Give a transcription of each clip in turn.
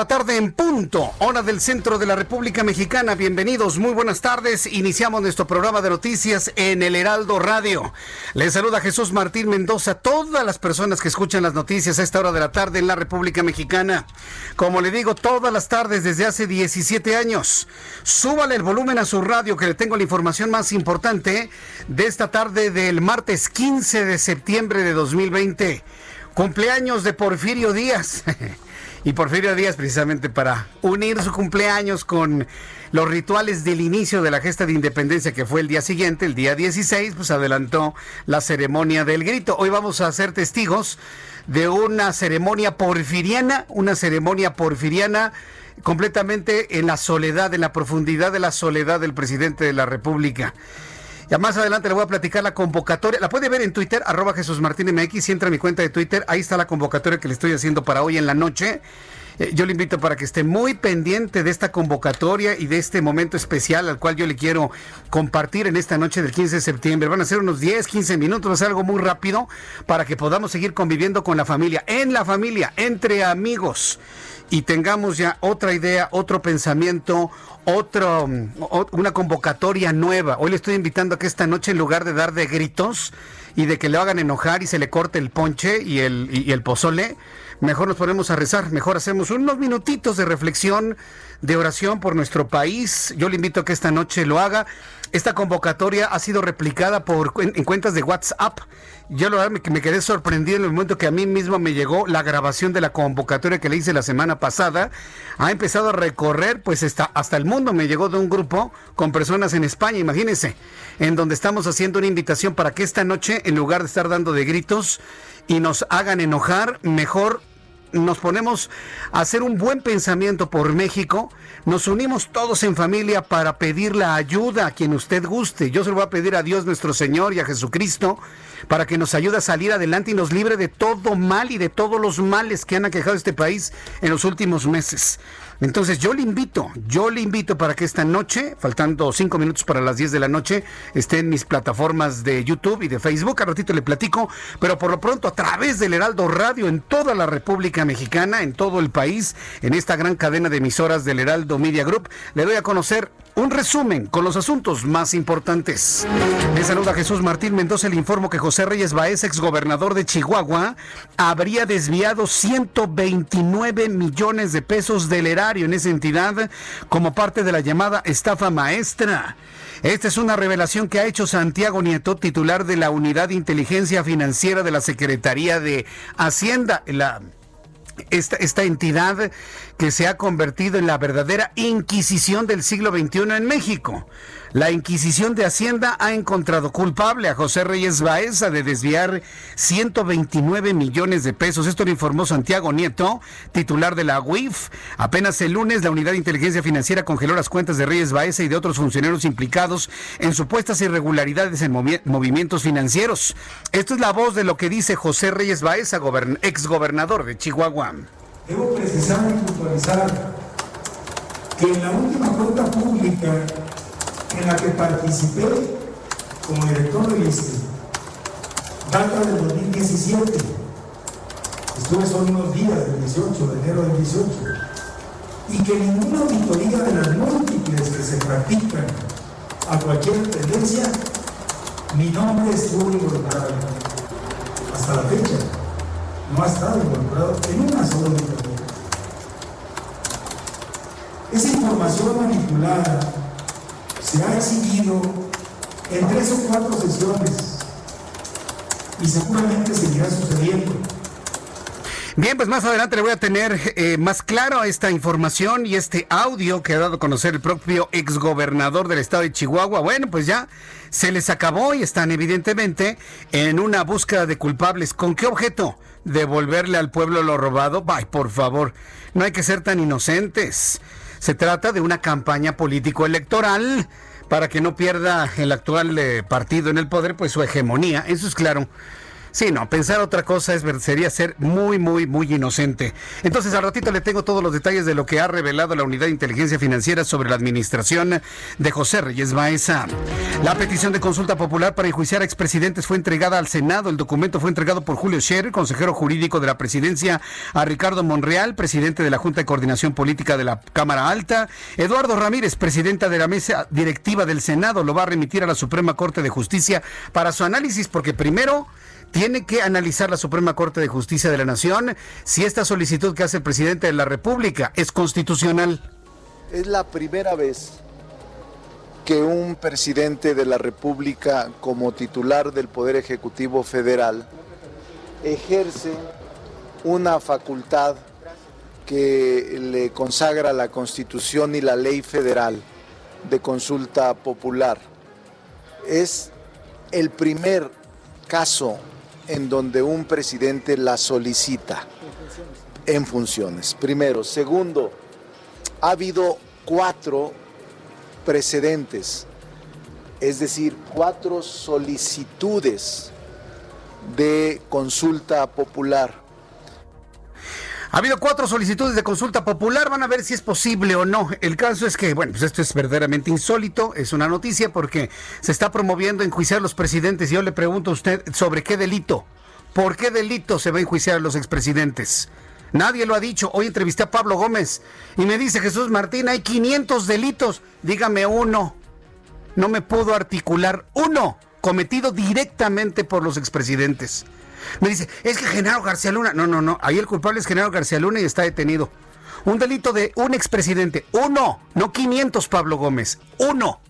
La tarde en punto, hora del centro de la República Mexicana. Bienvenidos, muy buenas tardes. Iniciamos nuestro programa de noticias en el Heraldo Radio. Les saluda Jesús Martín Mendoza, todas las personas que escuchan las noticias a esta hora de la tarde en la República Mexicana. Como le digo, todas las tardes desde hace 17 años. Súbale el volumen a su radio que le tengo la información más importante de esta tarde del martes 15 de septiembre de 2020. Cumpleaños de Porfirio Díaz. Y Porfirio Díaz, precisamente para unir su cumpleaños con los rituales del inicio de la gesta de independencia, que fue el día siguiente, el día 16, pues adelantó la ceremonia del grito. Hoy vamos a ser testigos de una ceremonia porfiriana, una ceremonia porfiriana completamente en la soledad, en la profundidad de la soledad del presidente de la República. Ya más adelante le voy a platicar la convocatoria. La puede ver en Twitter, arroba Jesús Martín MX. Si entra a mi cuenta de Twitter, ahí está la convocatoria que le estoy haciendo para hoy en la noche. Eh, yo le invito para que esté muy pendiente de esta convocatoria y de este momento especial al cual yo le quiero compartir en esta noche del 15 de septiembre. Van a ser unos 10, 15 minutos, va a ser algo muy rápido para que podamos seguir conviviendo con la familia, en la familia, entre amigos y tengamos ya otra idea, otro pensamiento, otro, una convocatoria nueva. Hoy le estoy invitando a que esta noche, en lugar de dar de gritos y de que le hagan enojar y se le corte el ponche y el, y el pozole, mejor nos ponemos a rezar, mejor hacemos unos minutitos de reflexión, de oración por nuestro país. Yo le invito a que esta noche lo haga. Esta convocatoria ha sido replicada por, en, en cuentas de WhatsApp. Yo la verdad me, me, quedé sorprendido en el momento que a mí mismo me llegó la grabación de la convocatoria que le hice la semana pasada. Ha empezado a recorrer, pues hasta, hasta el mundo me llegó de un grupo con personas en España, imagínense, en donde estamos haciendo una invitación para que esta noche, en lugar de estar dando de gritos y nos hagan enojar, mejor nos ponemos a hacer un buen pensamiento por México, nos unimos todos en familia para pedir la ayuda a quien usted guste. Yo se lo voy a pedir a Dios nuestro Señor y a Jesucristo para que nos ayude a salir adelante y nos libre de todo mal y de todos los males que han aquejado este país en los últimos meses. Entonces yo le invito, yo le invito para que esta noche, faltando cinco minutos para las 10 de la noche, esté en mis plataformas de YouTube y de Facebook. A ratito le platico, pero por lo pronto a través del Heraldo Radio en toda la República Mexicana, en todo el país, en esta gran cadena de emisoras del Heraldo Media Group, le doy a conocer un resumen con los asuntos más importantes. Le saluda Jesús Martín Mendoza. Le informo que José Reyes Baez, exgobernador de Chihuahua, habría desviado 129 millones de pesos del erario en esa entidad como parte de la llamada estafa maestra. Esta es una revelación que ha hecho Santiago Nieto, titular de la Unidad de Inteligencia Financiera de la Secretaría de Hacienda. La esta, esta, entidad que se ha convertido en la verdadera Inquisición del siglo XXI en México. La Inquisición de Hacienda ha encontrado culpable a José Reyes Baeza de desviar 129 millones de pesos. Esto lo informó Santiago Nieto, titular de la UIF. Apenas el lunes, la Unidad de Inteligencia Financiera congeló las cuentas de Reyes Baeza y de otros funcionarios implicados en supuestas irregularidades en movi movimientos financieros. Esto es la voz de lo que dice José Reyes Baeza, exgobernador de Chihuahua. Debo precisar y puntualizar que en la última cuenta pública en la que participé como director del ISTE, data del 2017. Estuve solo unos días del 18, de enero del 18. Y que ninguna auditoría de las múltiples que se practican a cualquier tendencia, mi nombre estuvo involucrado. Hasta la fecha, no ha estado involucrado en una sola auditoría. Esa información manipulada se ha exhibido en tres o cuatro sesiones y seguramente seguirá sucediendo. Bien, pues más adelante le voy a tener eh, más claro esta información y este audio que ha dado a conocer el propio exgobernador del estado de Chihuahua. Bueno, pues ya se les acabó y están evidentemente en una búsqueda de culpables. ¿Con qué objeto? ¿Devolverle al pueblo lo robado? Ay, por favor, no hay que ser tan inocentes. Se trata de una campaña político-electoral para que no pierda el actual eh, partido en el poder, pues su hegemonía. Eso es claro. Sí, no, pensar otra cosa es, sería ser muy, muy, muy inocente. Entonces, al ratito le tengo todos los detalles de lo que ha revelado la Unidad de Inteligencia Financiera sobre la administración de José Reyes Baeza. La petición de consulta popular para enjuiciar a expresidentes fue entregada al Senado. El documento fue entregado por Julio Scherer, consejero jurídico de la presidencia, a Ricardo Monreal, presidente de la Junta de Coordinación Política de la Cámara Alta. Eduardo Ramírez, presidenta de la mesa directiva del Senado, lo va a remitir a la Suprema Corte de Justicia para su análisis, porque primero tiene que analizar la Suprema Corte de Justicia de la Nación si esta solicitud que hace el presidente de la República es constitucional. Es la primera vez que un presidente de la República como titular del Poder Ejecutivo Federal ejerce una facultad que le consagra la Constitución y la ley federal de consulta popular. Es el primer caso en donde un presidente la solicita en funciones. Primero. Segundo, ha habido cuatro precedentes, es decir, cuatro solicitudes de consulta popular. Ha habido cuatro solicitudes de consulta popular, van a ver si es posible o no. El caso es que, bueno, pues esto es verdaderamente insólito, es una noticia porque se está promoviendo enjuiciar a los presidentes. Y yo le pregunto a usted sobre qué delito, por qué delito se va a enjuiciar a los expresidentes. Nadie lo ha dicho. Hoy entrevisté a Pablo Gómez y me dice Jesús Martín, hay 500 delitos. Dígame uno. No me pudo articular uno cometido directamente por los expresidentes. Me dice, es que Genaro García Luna. No, no, no. Ahí el culpable es Genaro García Luna y está detenido. Un delito de un expresidente. Uno. No 500, Pablo Gómez. Uno.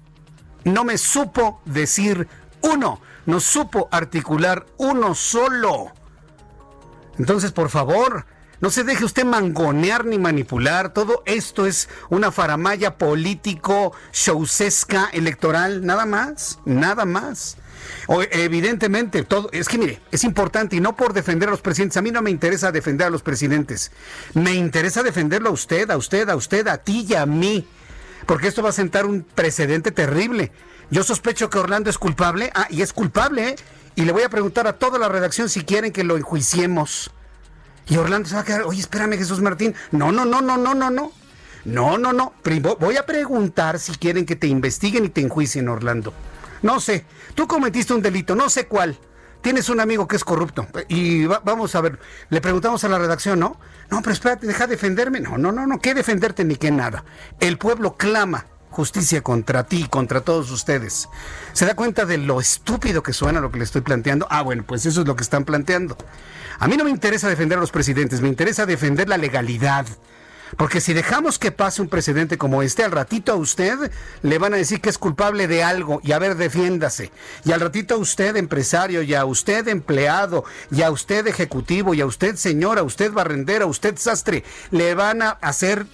No me supo decir uno. No supo articular uno solo. Entonces, por favor, no se deje usted mangonear ni manipular. Todo esto es una faramaya político, showsesca, electoral. Nada más. Nada más. Evidentemente, todo, es que mire, es importante y no por defender a los presidentes. A mí no me interesa defender a los presidentes. Me interesa defenderlo a usted, a usted, a usted, a ti y a mí. Porque esto va a sentar un precedente terrible. Yo sospecho que Orlando es culpable. Ah, y es culpable, ¿eh? Y le voy a preguntar a toda la redacción si quieren que lo enjuiciemos. Y Orlando se va a quedar, oye, espérame, Jesús Martín. No, no, no, no, no, no, no. No, no, no. Voy a preguntar si quieren que te investiguen y te enjuicien, Orlando. No sé. Tú cometiste un delito, no sé cuál. Tienes un amigo que es corrupto. Y vamos a ver, le preguntamos a la redacción, ¿no? No, pero espérate, deja defenderme. No, no, no, no, ¿qué defenderte ni qué nada? El pueblo clama justicia contra ti, contra todos ustedes. ¿Se da cuenta de lo estúpido que suena lo que le estoy planteando? Ah, bueno, pues eso es lo que están planteando. A mí no me interesa defender a los presidentes, me interesa defender la legalidad. Porque si dejamos que pase un precedente como este, al ratito a usted le van a decir que es culpable de algo y a ver, defiéndase. Y al ratito a usted empresario, y a usted empleado, y a usted ejecutivo, y a usted señora, a usted barrendera, a usted sastre, le van a hacer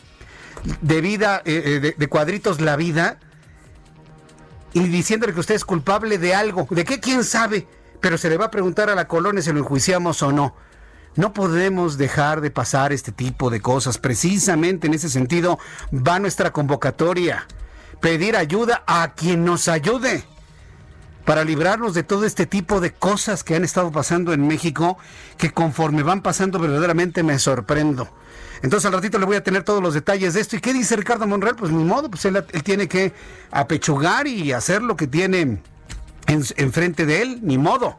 de vida, eh, eh, de, cuadritos la vida y diciéndole que usted es culpable de algo. ¿De qué? ¿Quién sabe? Pero se le va a preguntar a la colonia si lo enjuiciamos o no. No podemos dejar de pasar este tipo de cosas. Precisamente en ese sentido va nuestra convocatoria. Pedir ayuda a quien nos ayude para librarnos de todo este tipo de cosas que han estado pasando en México, que conforme van pasando verdaderamente me sorprendo. Entonces al ratito le voy a tener todos los detalles de esto. ¿Y qué dice Ricardo Monreal? Pues ni modo, pues él, tiene que apechugar y hacer lo que tiene enfrente de él, ni modo.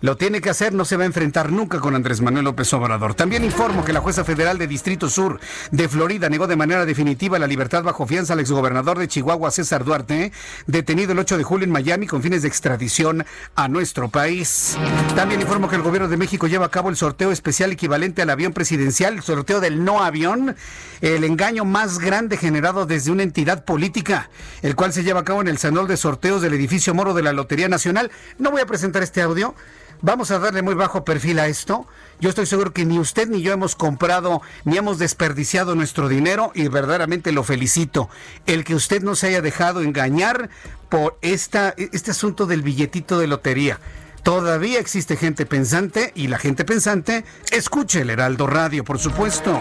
Lo tiene que hacer, no se va a enfrentar nunca con Andrés Manuel López Obrador. También informo que la jueza federal de Distrito Sur de Florida negó de manera definitiva la libertad bajo fianza al exgobernador de Chihuahua, César Duarte, detenido el 8 de julio en Miami con fines de extradición a nuestro país. También informo que el gobierno de México lleva a cabo el sorteo especial equivalente al avión presidencial, el sorteo del no avión, el engaño más grande generado desde una entidad política, el cual se lleva a cabo en el salón de sorteos del edificio Moro de la Lotería Nacional. No voy a presentar este audio Vamos a darle muy bajo perfil a esto. Yo estoy seguro que ni usted ni yo hemos comprado ni hemos desperdiciado nuestro dinero y verdaderamente lo felicito. El que usted no se haya dejado engañar por esta, este asunto del billetito de lotería. Todavía existe gente pensante y la gente pensante escuche el Heraldo Radio, por supuesto.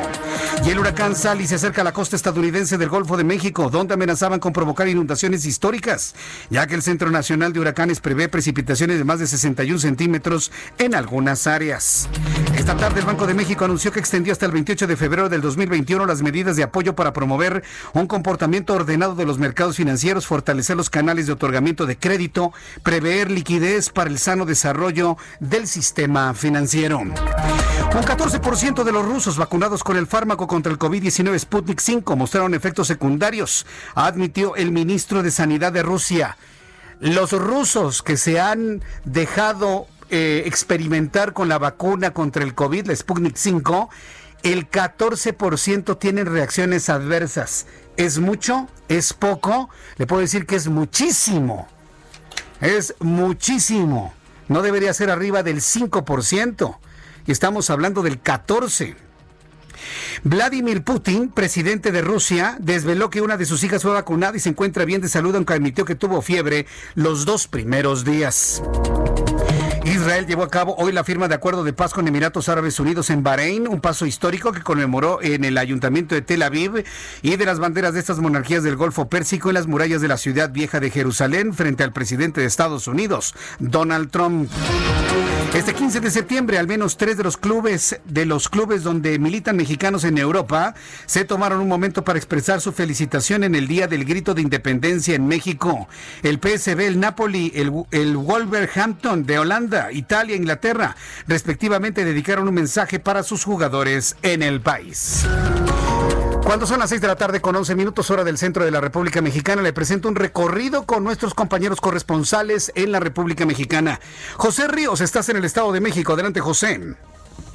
Y el huracán Sally se acerca a la costa estadounidense del Golfo de México, donde amenazaban con provocar inundaciones históricas, ya que el Centro Nacional de Huracanes prevé precipitaciones de más de 61 centímetros en algunas áreas. Esta tarde el Banco de México anunció que extendió hasta el 28 de febrero del 2021 las medidas de apoyo para promover un comportamiento ordenado de los mercados financieros, fortalecer los canales de otorgamiento de crédito, prever liquidez para el sano desarrollo del sistema financiero. Un 14% de los rusos vacunados con el fármaco contra el COVID-19 Sputnik 5 mostraron efectos secundarios, admitió el ministro de Sanidad de Rusia. Los rusos que se han dejado eh, experimentar con la vacuna contra el COVID, la Sputnik 5, el 14% tienen reacciones adversas. ¿Es mucho? ¿Es poco? Le puedo decir que es muchísimo. Es muchísimo no debería ser arriba del 5%. Y estamos hablando del 14%. Vladimir Putin, presidente de Rusia, desveló que una de sus hijas fue vacunada y se encuentra bien de salud, aunque admitió que tuvo fiebre los dos primeros días. Israel llevó a cabo hoy la firma de acuerdo de paz con Emiratos Árabes Unidos en Bahrein, un paso histórico que conmemoró en el ayuntamiento de Tel Aviv y de las banderas de estas monarquías del Golfo Pérsico en las murallas de la ciudad vieja de Jerusalén frente al presidente de Estados Unidos, Donald Trump. Este 15 de septiembre, al menos tres de los clubes de los clubes donde militan mexicanos en Europa se tomaron un momento para expresar su felicitación en el Día del Grito de Independencia en México. El PSV, el Napoli, el, el Wolverhampton de Holanda, Italia Inglaterra, respectivamente, dedicaron un mensaje para sus jugadores en el país. Cuando son las 6 de la tarde con 11 minutos hora del centro de la República Mexicana, le presento un recorrido con nuestros compañeros corresponsales en la República Mexicana. José Ríos, estás en el Estado de México. Adelante, José.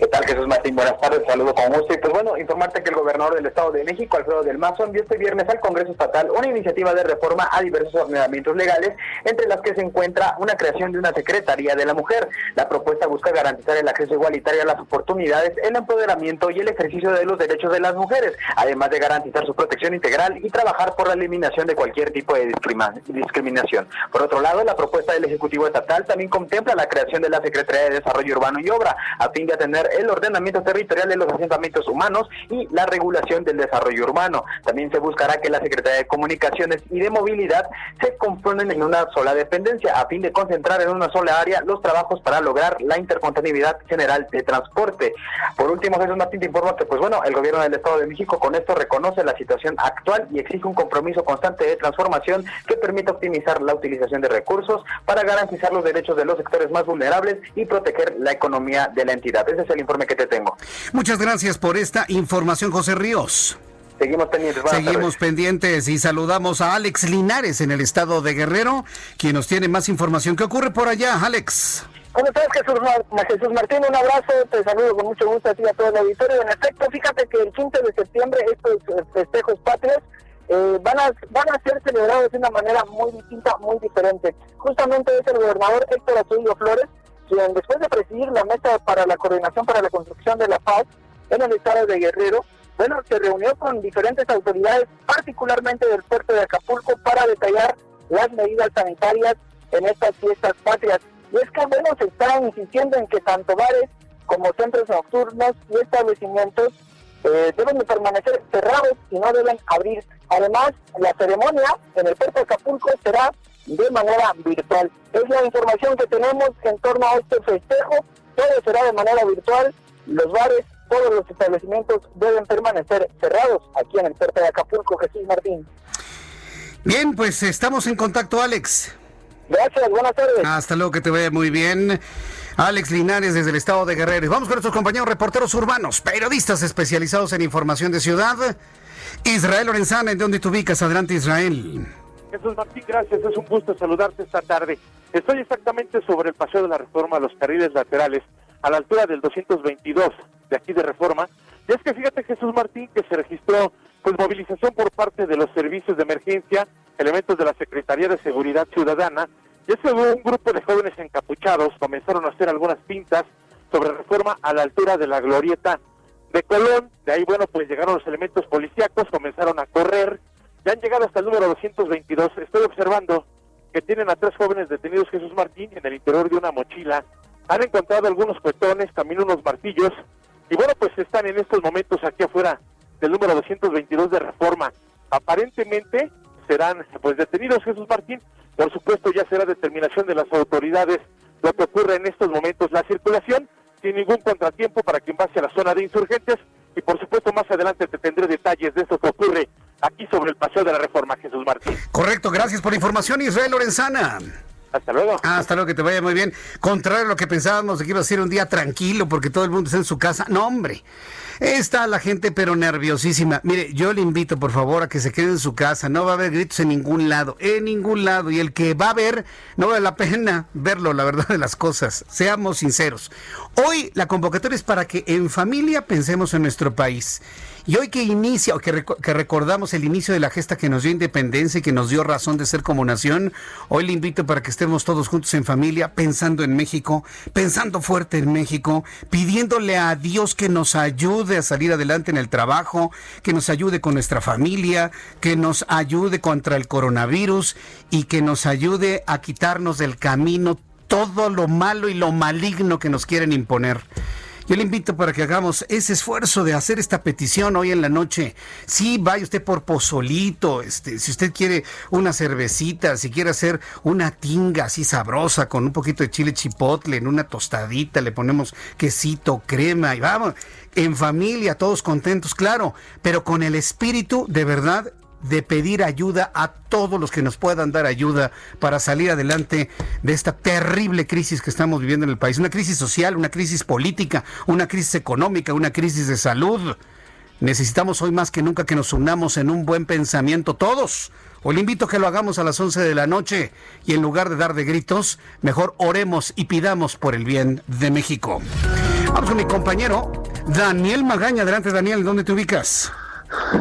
¿Qué tal, Jesús Martín? Buenas tardes, saludo con gusto. Y pues bueno, informarte que el gobernador del Estado de México, Alfredo del Mazo, envió este viernes al Congreso Estatal una iniciativa de reforma a diversos ordenamientos legales, entre las que se encuentra una creación de una Secretaría de la Mujer. La propuesta busca garantizar el acceso igualitario a las oportunidades, el empoderamiento y el ejercicio de los derechos de las mujeres, además de garantizar su protección integral y trabajar por la eliminación de cualquier tipo de discriminación. Por otro lado, la propuesta del Ejecutivo Estatal también contempla la creación de la Secretaría de Desarrollo Urbano y Obra, a fin de atender el ordenamiento territorial de los asentamientos humanos y la regulación del desarrollo urbano. También se buscará que la Secretaría de Comunicaciones y de Movilidad se componen en una sola dependencia a fin de concentrar en una sola área los trabajos para lograr la intercontinuidad general de transporte. Por último, Jesús Martín te informa que pues bueno, el gobierno del Estado de México con esto reconoce la situación actual y exige un compromiso constante de transformación que permita optimizar la utilización de recursos para garantizar los derechos de los sectores más vulnerables y proteger la economía de la entidad. Ese es el informe que te tengo. Muchas gracias por esta información, José Ríos. Seguimos pendientes. Seguimos pendientes y saludamos a Alex Linares en el estado de Guerrero, quien nos tiene más información. ¿Qué ocurre por allá, Alex? ¿Cómo estás, Jesús, Jesús Martín? Un abrazo, te saludo con mucho gusto a ti a todo el auditorio. En efecto, fíjate que el 15 de septiembre estos eh, festejos patrios eh, van, a, van a ser celebrados de una manera muy distinta, muy diferente. Justamente es el gobernador Héctor Azulio Flores quien después de presidir la mesa para la coordinación para la construcción de la paz en el estado de Guerrero, bueno, se reunió con diferentes autoridades, particularmente del puerto de Acapulco, para detallar las medidas sanitarias en estas fiestas patrias. Y es que, bueno, se está insistiendo en que tanto bares como centros nocturnos y establecimientos eh, deben de permanecer cerrados y no deben abrir. Además, la ceremonia en el puerto de Acapulco será de manera virtual. Es la información que tenemos en torno a este festejo. Todo será de manera virtual. Los bares, todos los establecimientos deben permanecer cerrados aquí en el puerto de Acapulco, Jesús Martín. Bien, pues estamos en contacto, Alex. Gracias, buenas tardes. Hasta luego, que te vaya muy bien. Alex Linares desde el estado de Guerrero. Vamos con nuestros compañeros reporteros urbanos, periodistas especializados en información de ciudad. Israel Lorenzana, ¿en dónde te ubicas? Adelante, Israel. Jesús Martín, gracias. Es un gusto saludarte esta tarde. Estoy exactamente sobre el paseo de la Reforma, los carriles laterales, a la altura del 222 de aquí de Reforma. Y es que fíjate, Jesús Martín, que se registró pues movilización por parte de los servicios de emergencia, elementos de la Secretaría de Seguridad Ciudadana, y es que un grupo de jóvenes encapuchados comenzaron a hacer algunas pintas sobre reforma a la altura de la glorieta de Colón. De ahí, bueno, pues llegaron los elementos policíacos, comenzaron a correr, ya han llegado hasta el número 222. Estoy observando que tienen a tres jóvenes detenidos Jesús Martín en el interior de una mochila. Han encontrado algunos cuetones, también unos martillos. Y bueno, pues están en estos momentos aquí afuera del número 222 de reforma. Aparentemente serán pues detenidos Jesús Martín. Por supuesto ya será determinación de las autoridades lo que ocurre en estos momentos. La circulación sin ningún contratiempo para quien pase a la zona de insurgentes y por supuesto más adelante te tendré detalles de esto que ocurre aquí sobre el paseo de la Reforma Jesús Martín. Correcto, gracias por la información Israel Lorenzana. Hasta luego. Hasta luego, que te vaya muy bien. Contrario a lo que pensábamos de que iba a ser un día tranquilo porque todo el mundo está en su casa. No, hombre. Está la gente pero nerviosísima. Mire, yo le invito por favor a que se quede en su casa. No va a haber gritos en ningún lado, en ningún lado. Y el que va a ver, no vale la pena verlo, la verdad de las cosas. Seamos sinceros. Hoy la convocatoria es para que en familia pensemos en nuestro país. Y hoy que inicia, o que, que, recordamos el inicio de la gesta que nos dio independencia y que nos dio razón de ser como nación, hoy le invito para que estemos todos juntos en familia, pensando en México, pensando fuerte en México, pidiéndole a Dios que nos ayude a salir adelante en el trabajo, que nos ayude con nuestra familia, que nos ayude contra el coronavirus y que nos ayude a quitarnos del camino todo lo malo y lo maligno que nos quieren imponer. Yo le invito para que hagamos ese esfuerzo de hacer esta petición hoy en la noche. Sí, vaya usted por pozolito, este, si usted quiere una cervecita, si quiere hacer una tinga así sabrosa con un poquito de chile chipotle, en una tostadita, le ponemos quesito, crema y vamos, en familia, todos contentos, claro, pero con el espíritu de verdad de pedir ayuda a todos los que nos puedan dar ayuda para salir adelante de esta terrible crisis que estamos viviendo en el país. Una crisis social, una crisis política, una crisis económica, una crisis de salud. Necesitamos hoy más que nunca que nos unamos en un buen pensamiento todos. Hoy le invito a que lo hagamos a las 11 de la noche y en lugar de dar de gritos, mejor oremos y pidamos por el bien de México. Vamos con mi compañero Daniel Magaña. Adelante Daniel, ¿dónde te ubicas?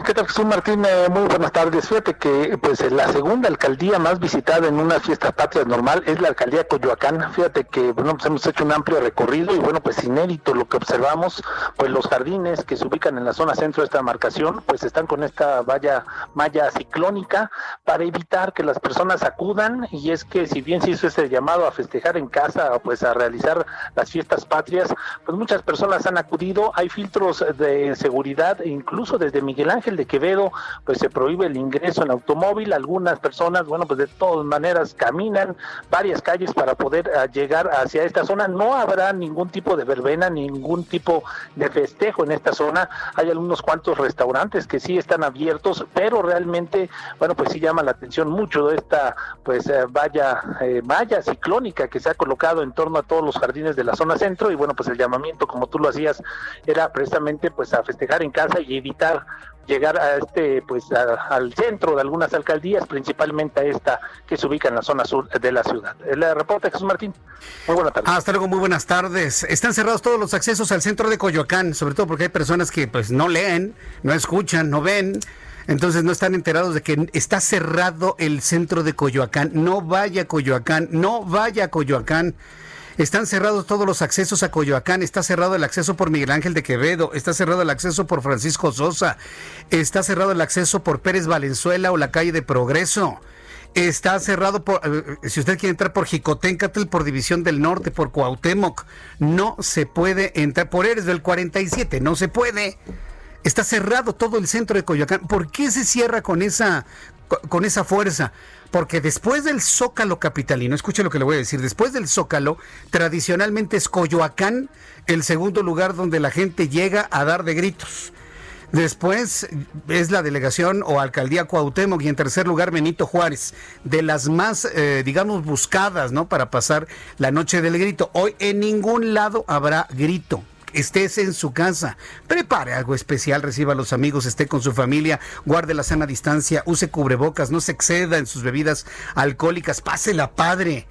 ¿Qué tal Jesús Martín? Eh, muy buenas tardes. Fíjate que pues la segunda alcaldía más visitada en una fiesta patria normal es la alcaldía Coyoacán. Fíjate que bueno, pues hemos hecho un amplio recorrido y bueno, pues inédito lo que observamos, pues los jardines que se ubican en la zona centro de esta demarcación, pues están con esta valla malla ciclónica para evitar que las personas acudan y es que si bien se hizo este llamado a festejar en casa, pues a realizar las fiestas patrias, pues muchas personas han acudido, hay filtros de seguridad incluso desde Miguel Miguel Ángel de Quevedo, pues se prohíbe el ingreso en automóvil. Algunas personas, bueno, pues de todas maneras caminan varias calles para poder uh, llegar hacia esta zona. No habrá ningún tipo de verbena, ningún tipo de festejo en esta zona. Hay algunos cuantos restaurantes que sí están abiertos, pero realmente, bueno, pues sí llama la atención mucho de esta, pues eh, valla, eh, ciclónica que se ha colocado en torno a todos los jardines de la zona centro. Y bueno, pues el llamamiento, como tú lo hacías, era precisamente pues a festejar en casa y evitar llegar a este pues al centro de algunas alcaldías, principalmente a esta que se ubica en la zona sur de la ciudad. El reporte Jesús Martín. Muy buenas tardes. Hasta luego, muy buenas tardes. Están cerrados todos los accesos al centro de Coyoacán, sobre todo porque hay personas que pues no leen, no escuchan, no ven. Entonces no están enterados de que está cerrado el centro de Coyoacán. No vaya a Coyoacán, no vaya a Coyoacán. Están cerrados todos los accesos a Coyoacán, está cerrado el acceso por Miguel Ángel de Quevedo, está cerrado el acceso por Francisco Sosa, está cerrado el acceso por Pérez Valenzuela o la calle de Progreso. Está cerrado por, eh, si usted quiere entrar por Jicoténcatl, por División del Norte, por Cuauhtémoc, no se puede entrar por Eres del 47, no se puede. Está cerrado todo el centro de Coyoacán. ¿Por qué se cierra con esa, con esa fuerza? Porque después del Zócalo capitalino, escuche lo que le voy a decir, después del Zócalo, tradicionalmente es Coyoacán el segundo lugar donde la gente llega a dar de gritos. Después es la delegación o alcaldía Cuauhtémoc y en tercer lugar Benito Juárez, de las más, eh, digamos, buscadas, ¿no? Para pasar la noche del grito. Hoy en ningún lado habrá grito estés en su casa, prepare algo especial, reciba a los amigos, esté con su familia, guarde la sana distancia, use cubrebocas, no se exceda en sus bebidas alcohólicas, pásela padre.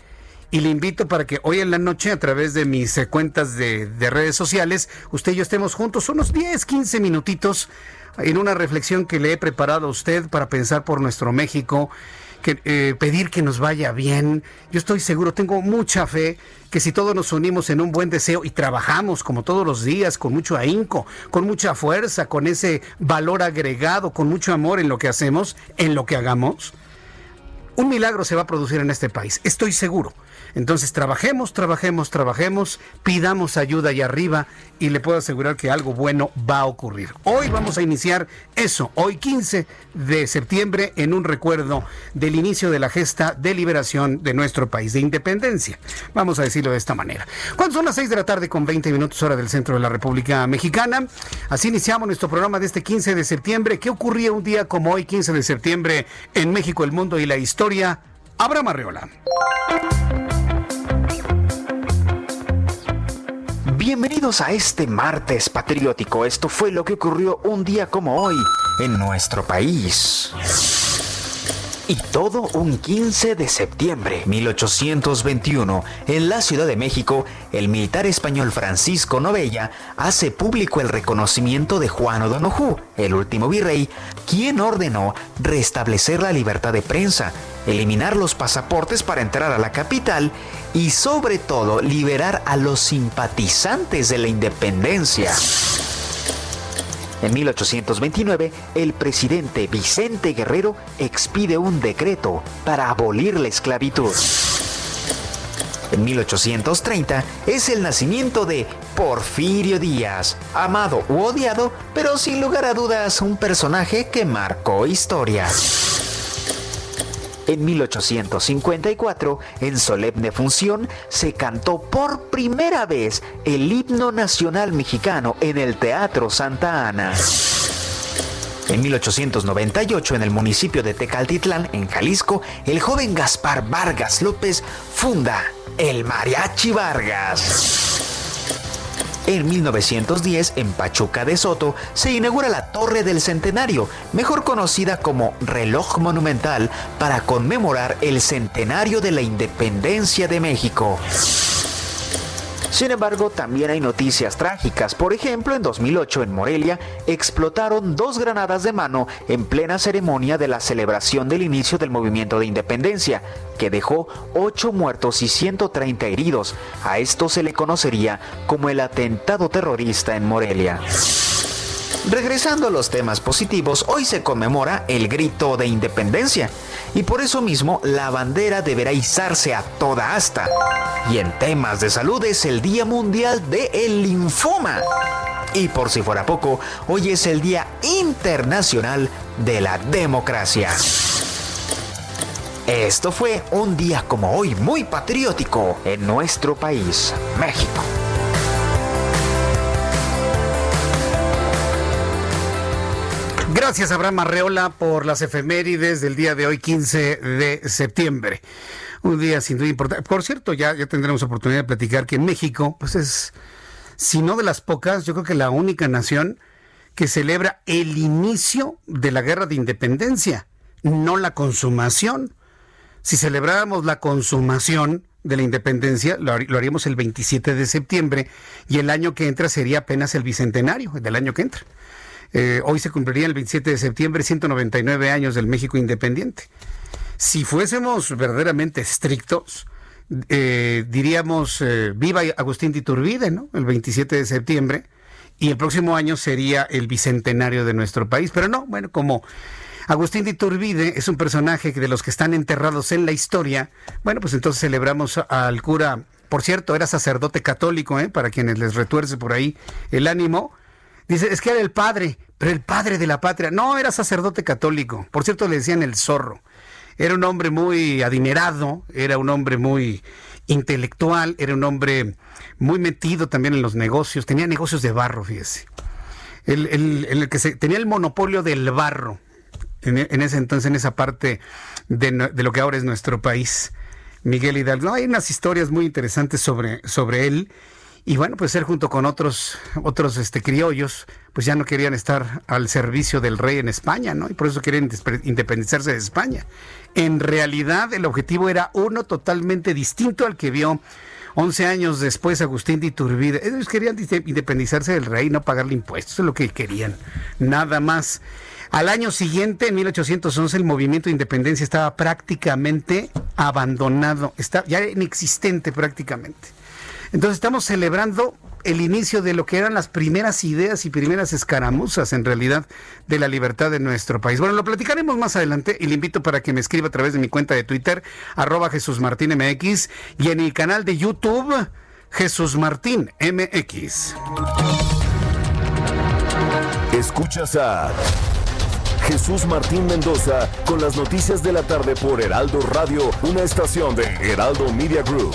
Y le invito para que hoy en la noche, a través de mis eh, cuentas de, de redes sociales, usted y yo estemos juntos unos 10, 15 minutitos en una reflexión que le he preparado a usted para pensar por nuestro México eh, pedir que nos vaya bien. Yo estoy seguro, tengo mucha fe que si todos nos unimos en un buen deseo y trabajamos como todos los días, con mucho ahínco, con mucha fuerza, con ese valor agregado, con mucho amor en lo que hacemos, en lo que hagamos, un milagro se va a producir en este país. Estoy seguro. Entonces trabajemos, trabajemos, trabajemos, pidamos ayuda allá arriba y le puedo asegurar que algo bueno va a ocurrir. Hoy vamos a iniciar eso, hoy 15 de septiembre, en un recuerdo del inicio de la gesta de liberación de nuestro país, de independencia. Vamos a decirlo de esta manera. Cuando son las 6 de la tarde con 20 minutos hora del centro de la República Mexicana, así iniciamos nuestro programa de este 15 de septiembre. ¿Qué ocurría un día como hoy, 15 de septiembre, en México, el mundo y la historia? Abraham Arreola. Bienvenidos a este martes patriótico. Esto fue lo que ocurrió un día como hoy en nuestro país. Y todo un 15 de septiembre 1821, en la Ciudad de México, el militar español Francisco Novella hace público el reconocimiento de Juan O'Donoghue, el último virrey, quien ordenó restablecer la libertad de prensa, eliminar los pasaportes para entrar a la capital y sobre todo liberar a los simpatizantes de la independencia. En 1829, el presidente Vicente Guerrero expide un decreto para abolir la esclavitud. En 1830 es el nacimiento de Porfirio Díaz, amado u odiado, pero sin lugar a dudas un personaje que marcó historia. En 1854, en solemne función, se cantó por primera vez el himno nacional mexicano en el Teatro Santa Ana. En 1898, en el municipio de Tecaltitlán, en Jalisco, el joven Gaspar Vargas López funda el Mariachi Vargas. En 1910, en Pachuca de Soto, se inaugura la Torre del Centenario, mejor conocida como Reloj Monumental, para conmemorar el centenario de la independencia de México. Sin embargo, también hay noticias trágicas. Por ejemplo, en 2008 en Morelia explotaron dos granadas de mano en plena ceremonia de la celebración del inicio del movimiento de independencia, que dejó 8 muertos y 130 heridos. A esto se le conocería como el atentado terrorista en Morelia. Regresando a los temas positivos, hoy se conmemora el grito de independencia y por eso mismo la bandera deberá izarse a toda asta. Y en temas de salud es el Día Mundial del el Linfoma. Y por si fuera poco, hoy es el Día Internacional de la Democracia. Esto fue un día como hoy muy patriótico en nuestro país, México. Gracias, Abraham Arreola, por las efemérides del día de hoy, 15 de septiembre. Un día sin duda importante. Por cierto, ya, ya tendremos oportunidad de platicar que México, pues es, si no de las pocas, yo creo que la única nación que celebra el inicio de la guerra de independencia, no la consumación. Si celebráramos la consumación de la independencia, lo, lo haríamos el 27 de septiembre y el año que entra sería apenas el bicentenario del año que entra. Eh, hoy se cumpliría el 27 de septiembre 199 años del México independiente. Si fuésemos verdaderamente estrictos, eh, diríamos eh, viva Agustín de Iturbide, ¿no? El 27 de septiembre y el próximo año sería el bicentenario de nuestro país. Pero no, bueno, como Agustín de Iturbide es un personaje de los que están enterrados en la historia, bueno, pues entonces celebramos al cura, por cierto, era sacerdote católico, ¿eh? para quienes les retuerce por ahí el ánimo, Dice, es que era el padre, pero el padre de la patria. No, era sacerdote católico. Por cierto, le decían el zorro. Era un hombre muy adinerado, era un hombre muy intelectual, era un hombre muy metido también en los negocios. Tenía negocios de barro, fíjese. el, el, el que tenía el monopolio del barro en, en ese entonces, en esa parte de, de, lo que ahora es nuestro país, Miguel Hidalgo. hay unas historias muy interesantes sobre, sobre él. Y bueno, pues él junto con otros, otros este, criollos, pues ya no querían estar al servicio del rey en España, ¿no? Y por eso querían independizarse de España. En realidad, el objetivo era uno totalmente distinto al que vio 11 años después Agustín de Iturbide. Ellos querían independizarse del rey, no pagarle impuestos, es lo que querían, nada más. Al año siguiente, en 1811, el movimiento de independencia estaba prácticamente abandonado, está ya inexistente prácticamente. Entonces estamos celebrando el inicio de lo que eran las primeras ideas y primeras escaramuzas en realidad de la libertad de nuestro país. Bueno, lo platicaremos más adelante y le invito para que me escriba a través de mi cuenta de Twitter, arroba Jesús y en mi canal de YouTube, Jesús Martín MX. Escuchas a Jesús Martín Mendoza con las noticias de la tarde por Heraldo Radio, una estación de Heraldo Media Group.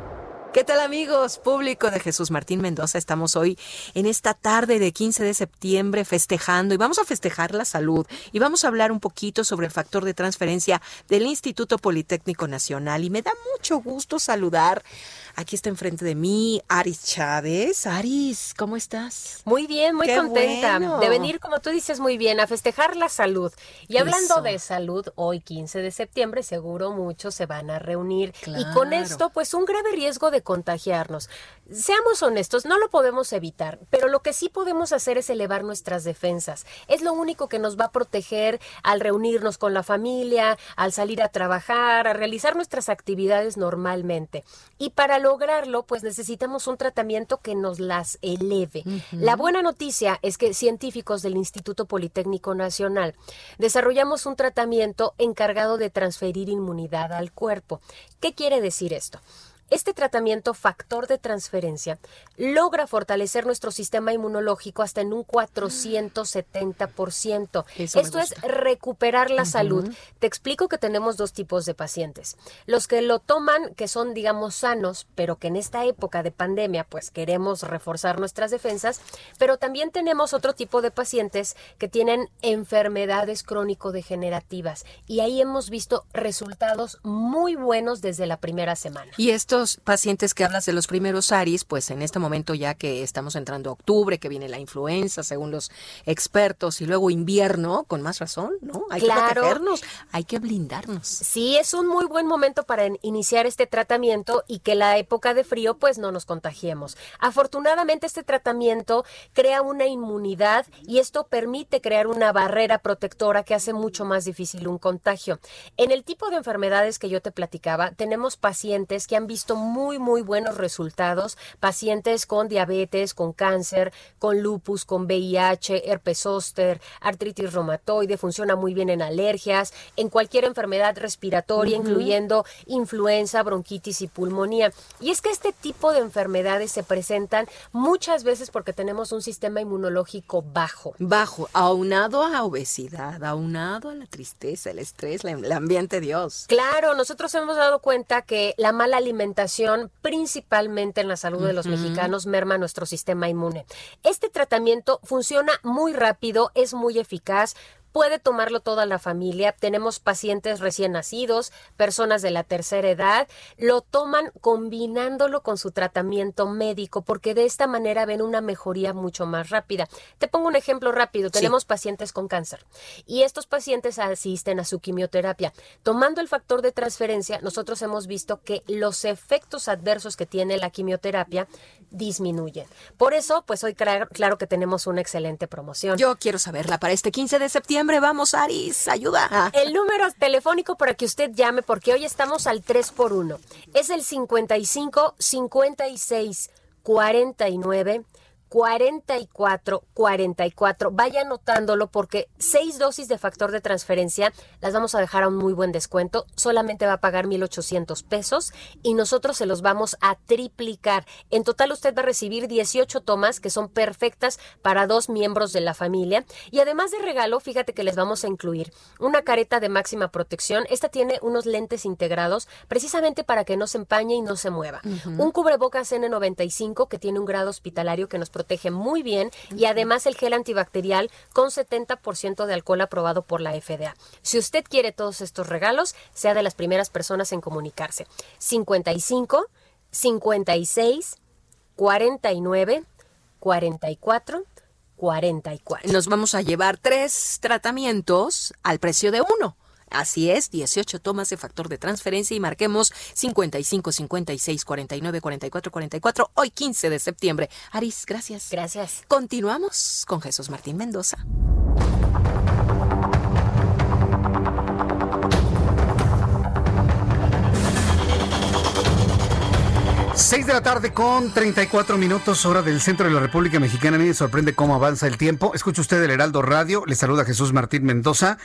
¿Qué tal amigos? Público de Jesús Martín Mendoza. Estamos hoy en esta tarde de 15 de septiembre festejando y vamos a festejar la salud y vamos a hablar un poquito sobre el factor de transferencia del Instituto Politécnico Nacional y me da mucho gusto saludar Aquí está enfrente de mí Aris Chávez. Aris, ¿cómo estás? Muy bien, muy contenta de venir, como tú dices muy bien, a festejar la salud. Y hablando de salud, hoy 15 de septiembre seguro muchos se van a reunir. Y con esto, pues un grave riesgo de contagiarnos. Seamos honestos, no lo podemos evitar, pero lo que sí podemos hacer es elevar nuestras defensas. Es lo único que nos va a proteger al reunirnos con la familia, al salir a trabajar, a realizar nuestras actividades normalmente. Y para lograrlo, pues necesitamos un tratamiento que nos las eleve. La buena noticia es que científicos del Instituto Politécnico Nacional desarrollamos un tratamiento encargado de transferir inmunidad al cuerpo. ¿Qué quiere decir esto? Este tratamiento factor de transferencia logra fortalecer nuestro sistema inmunológico hasta en un 470%. Esto es recuperar la salud. Te explico que tenemos dos tipos de pacientes. Los que lo toman, que son, digamos, sanos, pero que en esta época de pandemia, pues queremos reforzar nuestras defensas, pero también tenemos otro tipo de pacientes que tienen enfermedades crónico-degenerativas. Y ahí hemos visto resultados muy buenos desde la primera semana. Y esto pacientes que hablas de los primeros ARIS, pues en este momento ya que estamos entrando a octubre, que viene la influenza, según los expertos, y luego invierno, con más razón, ¿no? Hay que protegernos, hay que blindarnos. Sí, es un muy buen momento para iniciar este tratamiento y que la época de frío, pues no nos contagiemos. Afortunadamente, este tratamiento crea una inmunidad y esto permite crear una barrera protectora que hace mucho más difícil un contagio. En el tipo de enfermedades que yo te platicaba, tenemos pacientes que han visto muy, muy buenos resultados. Pacientes con diabetes, con cáncer, con lupus, con VIH, herpes zóster, artritis reumatoide, funciona muy bien en alergias, en cualquier enfermedad respiratoria, incluyendo influenza, bronquitis y pulmonía. Y es que este tipo de enfermedades se presentan muchas veces porque tenemos un sistema inmunológico bajo. Bajo, aunado a obesidad, aunado a la tristeza, el estrés, el ambiente Dios. Claro, nosotros hemos dado cuenta que la mala alimentación principalmente en la salud de los mexicanos, merma nuestro sistema inmune. Este tratamiento funciona muy rápido, es muy eficaz, puede tomarlo toda la familia. Tenemos pacientes recién nacidos, personas de la tercera edad, lo toman combinándolo con su tratamiento médico porque de esta manera ven una mejoría mucho más rápida. Te pongo un ejemplo rápido. Tenemos pacientes con cáncer y estos pacientes asisten a su quimioterapia. Tomando el factor de transferencia, nosotros hemos visto que los efectos adversos que tiene la quimioterapia disminuyen. Por eso, pues hoy claro, claro que tenemos una excelente promoción. Yo quiero saberla para este 15 de septiembre Vamos, Aris, ayuda. Ah. El número telefónico para que usted llame, porque hoy estamos al 3 por 1 Es el 55 56 49 44 44. Vaya anotándolo porque seis dosis de factor de transferencia las vamos a dejar a un muy buen descuento. Solamente va a pagar 1,800 pesos y nosotros se los vamos a triplicar. En total usted va a recibir 18 tomas que son perfectas para dos miembros de la familia. Y además de regalo, fíjate que les vamos a incluir una careta de máxima protección. Esta tiene unos lentes integrados precisamente para que no se empañe y no se mueva. Un cubrebocas N95 que tiene un grado hospitalario que nos protege protege muy bien y además el gel antibacterial con 70% de alcohol aprobado por la FDA. Si usted quiere todos estos regalos, sea de las primeras personas en comunicarse. 55 56 49 44 44. Nos vamos a llevar tres tratamientos al precio de uno. Así es, 18 tomas de factor de transferencia y marquemos 55 56 49 44 44 hoy 15 de septiembre. Aris, gracias. Gracias. Continuamos con Jesús Martín Mendoza. Seis de la tarde con 34 minutos, hora del centro de la República Mexicana. A mí me sorprende cómo avanza el tiempo. Escucha usted el Heraldo Radio. Le saluda Jesús Martín Mendoza.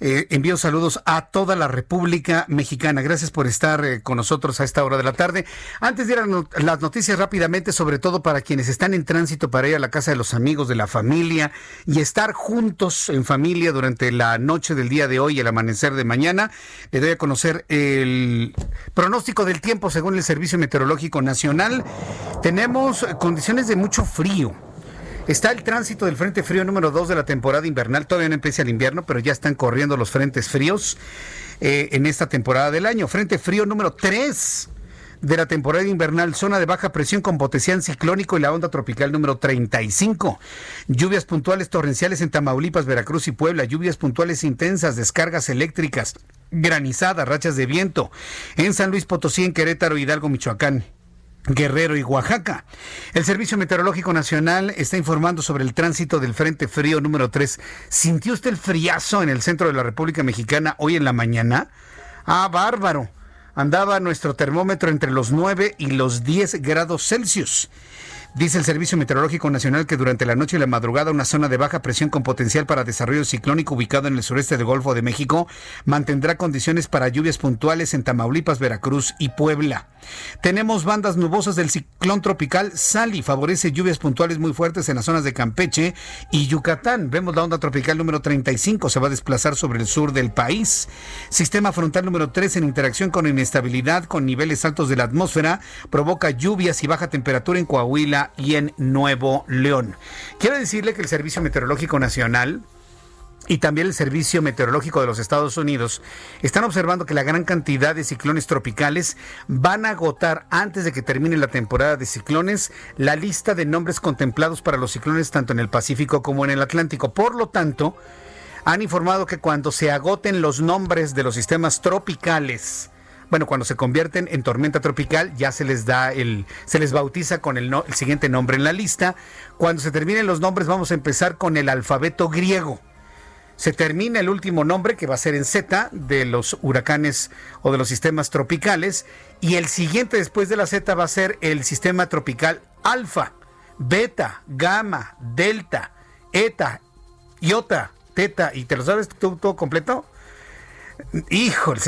Eh, envío saludos a toda la República Mexicana. Gracias por estar eh, con nosotros a esta hora de la tarde. Antes de ir a las noticias rápidamente, sobre todo para quienes están en tránsito para ir a la casa de los amigos, de la familia y estar juntos en familia durante la noche del día de hoy y el amanecer de mañana, le doy a conocer el pronóstico del tiempo según el Servicio Meteorológico Nacional. Tenemos condiciones de mucho frío Está el tránsito del Frente Frío número 2 de la temporada invernal. Todavía no empieza el invierno, pero ya están corriendo los frentes fríos eh, en esta temporada del año. Frente Frío número 3 de la temporada invernal, zona de baja presión con potencial ciclónico y la onda tropical número 35. Lluvias puntuales torrenciales en Tamaulipas, Veracruz y Puebla, lluvias puntuales intensas, descargas eléctricas, granizadas, rachas de viento en San Luis Potosí, en Querétaro, Hidalgo, Michoacán. Guerrero y Oaxaca. El Servicio Meteorológico Nacional está informando sobre el tránsito del Frente Frío número 3. ¿Sintió usted el friazo en el centro de la República Mexicana hoy en la mañana? Ah, bárbaro. Andaba nuestro termómetro entre los 9 y los 10 grados Celsius. Dice el Servicio Meteorológico Nacional que durante la noche y la madrugada una zona de baja presión con potencial para desarrollo ciclónico ubicado en el sureste del Golfo de México mantendrá condiciones para lluvias puntuales en Tamaulipas, Veracruz y Puebla. Tenemos bandas nubosas del ciclón tropical Sally, favorece lluvias puntuales muy fuertes en las zonas de Campeche y Yucatán. Vemos la onda tropical número 35, se va a desplazar sobre el sur del país. Sistema frontal número 3 en interacción con inestabilidad con niveles altos de la atmósfera provoca lluvias y baja temperatura en Coahuila y en Nuevo León. Quiero decirle que el Servicio Meteorológico Nacional y también el Servicio Meteorológico de los Estados Unidos están observando que la gran cantidad de ciclones tropicales van a agotar antes de que termine la temporada de ciclones la lista de nombres contemplados para los ciclones tanto en el Pacífico como en el Atlántico. Por lo tanto, han informado que cuando se agoten los nombres de los sistemas tropicales, bueno, cuando se convierten en tormenta tropical ya se les da el, se les bautiza con el, el siguiente nombre en la lista. Cuando se terminen los nombres vamos a empezar con el alfabeto griego se termina el último nombre que va a ser en Z de los huracanes o de los sistemas tropicales y el siguiente después de la Z va a ser el sistema tropical alfa, beta, gamma, delta, eta, iota, teta y te lo sabes todo completo. Híjole,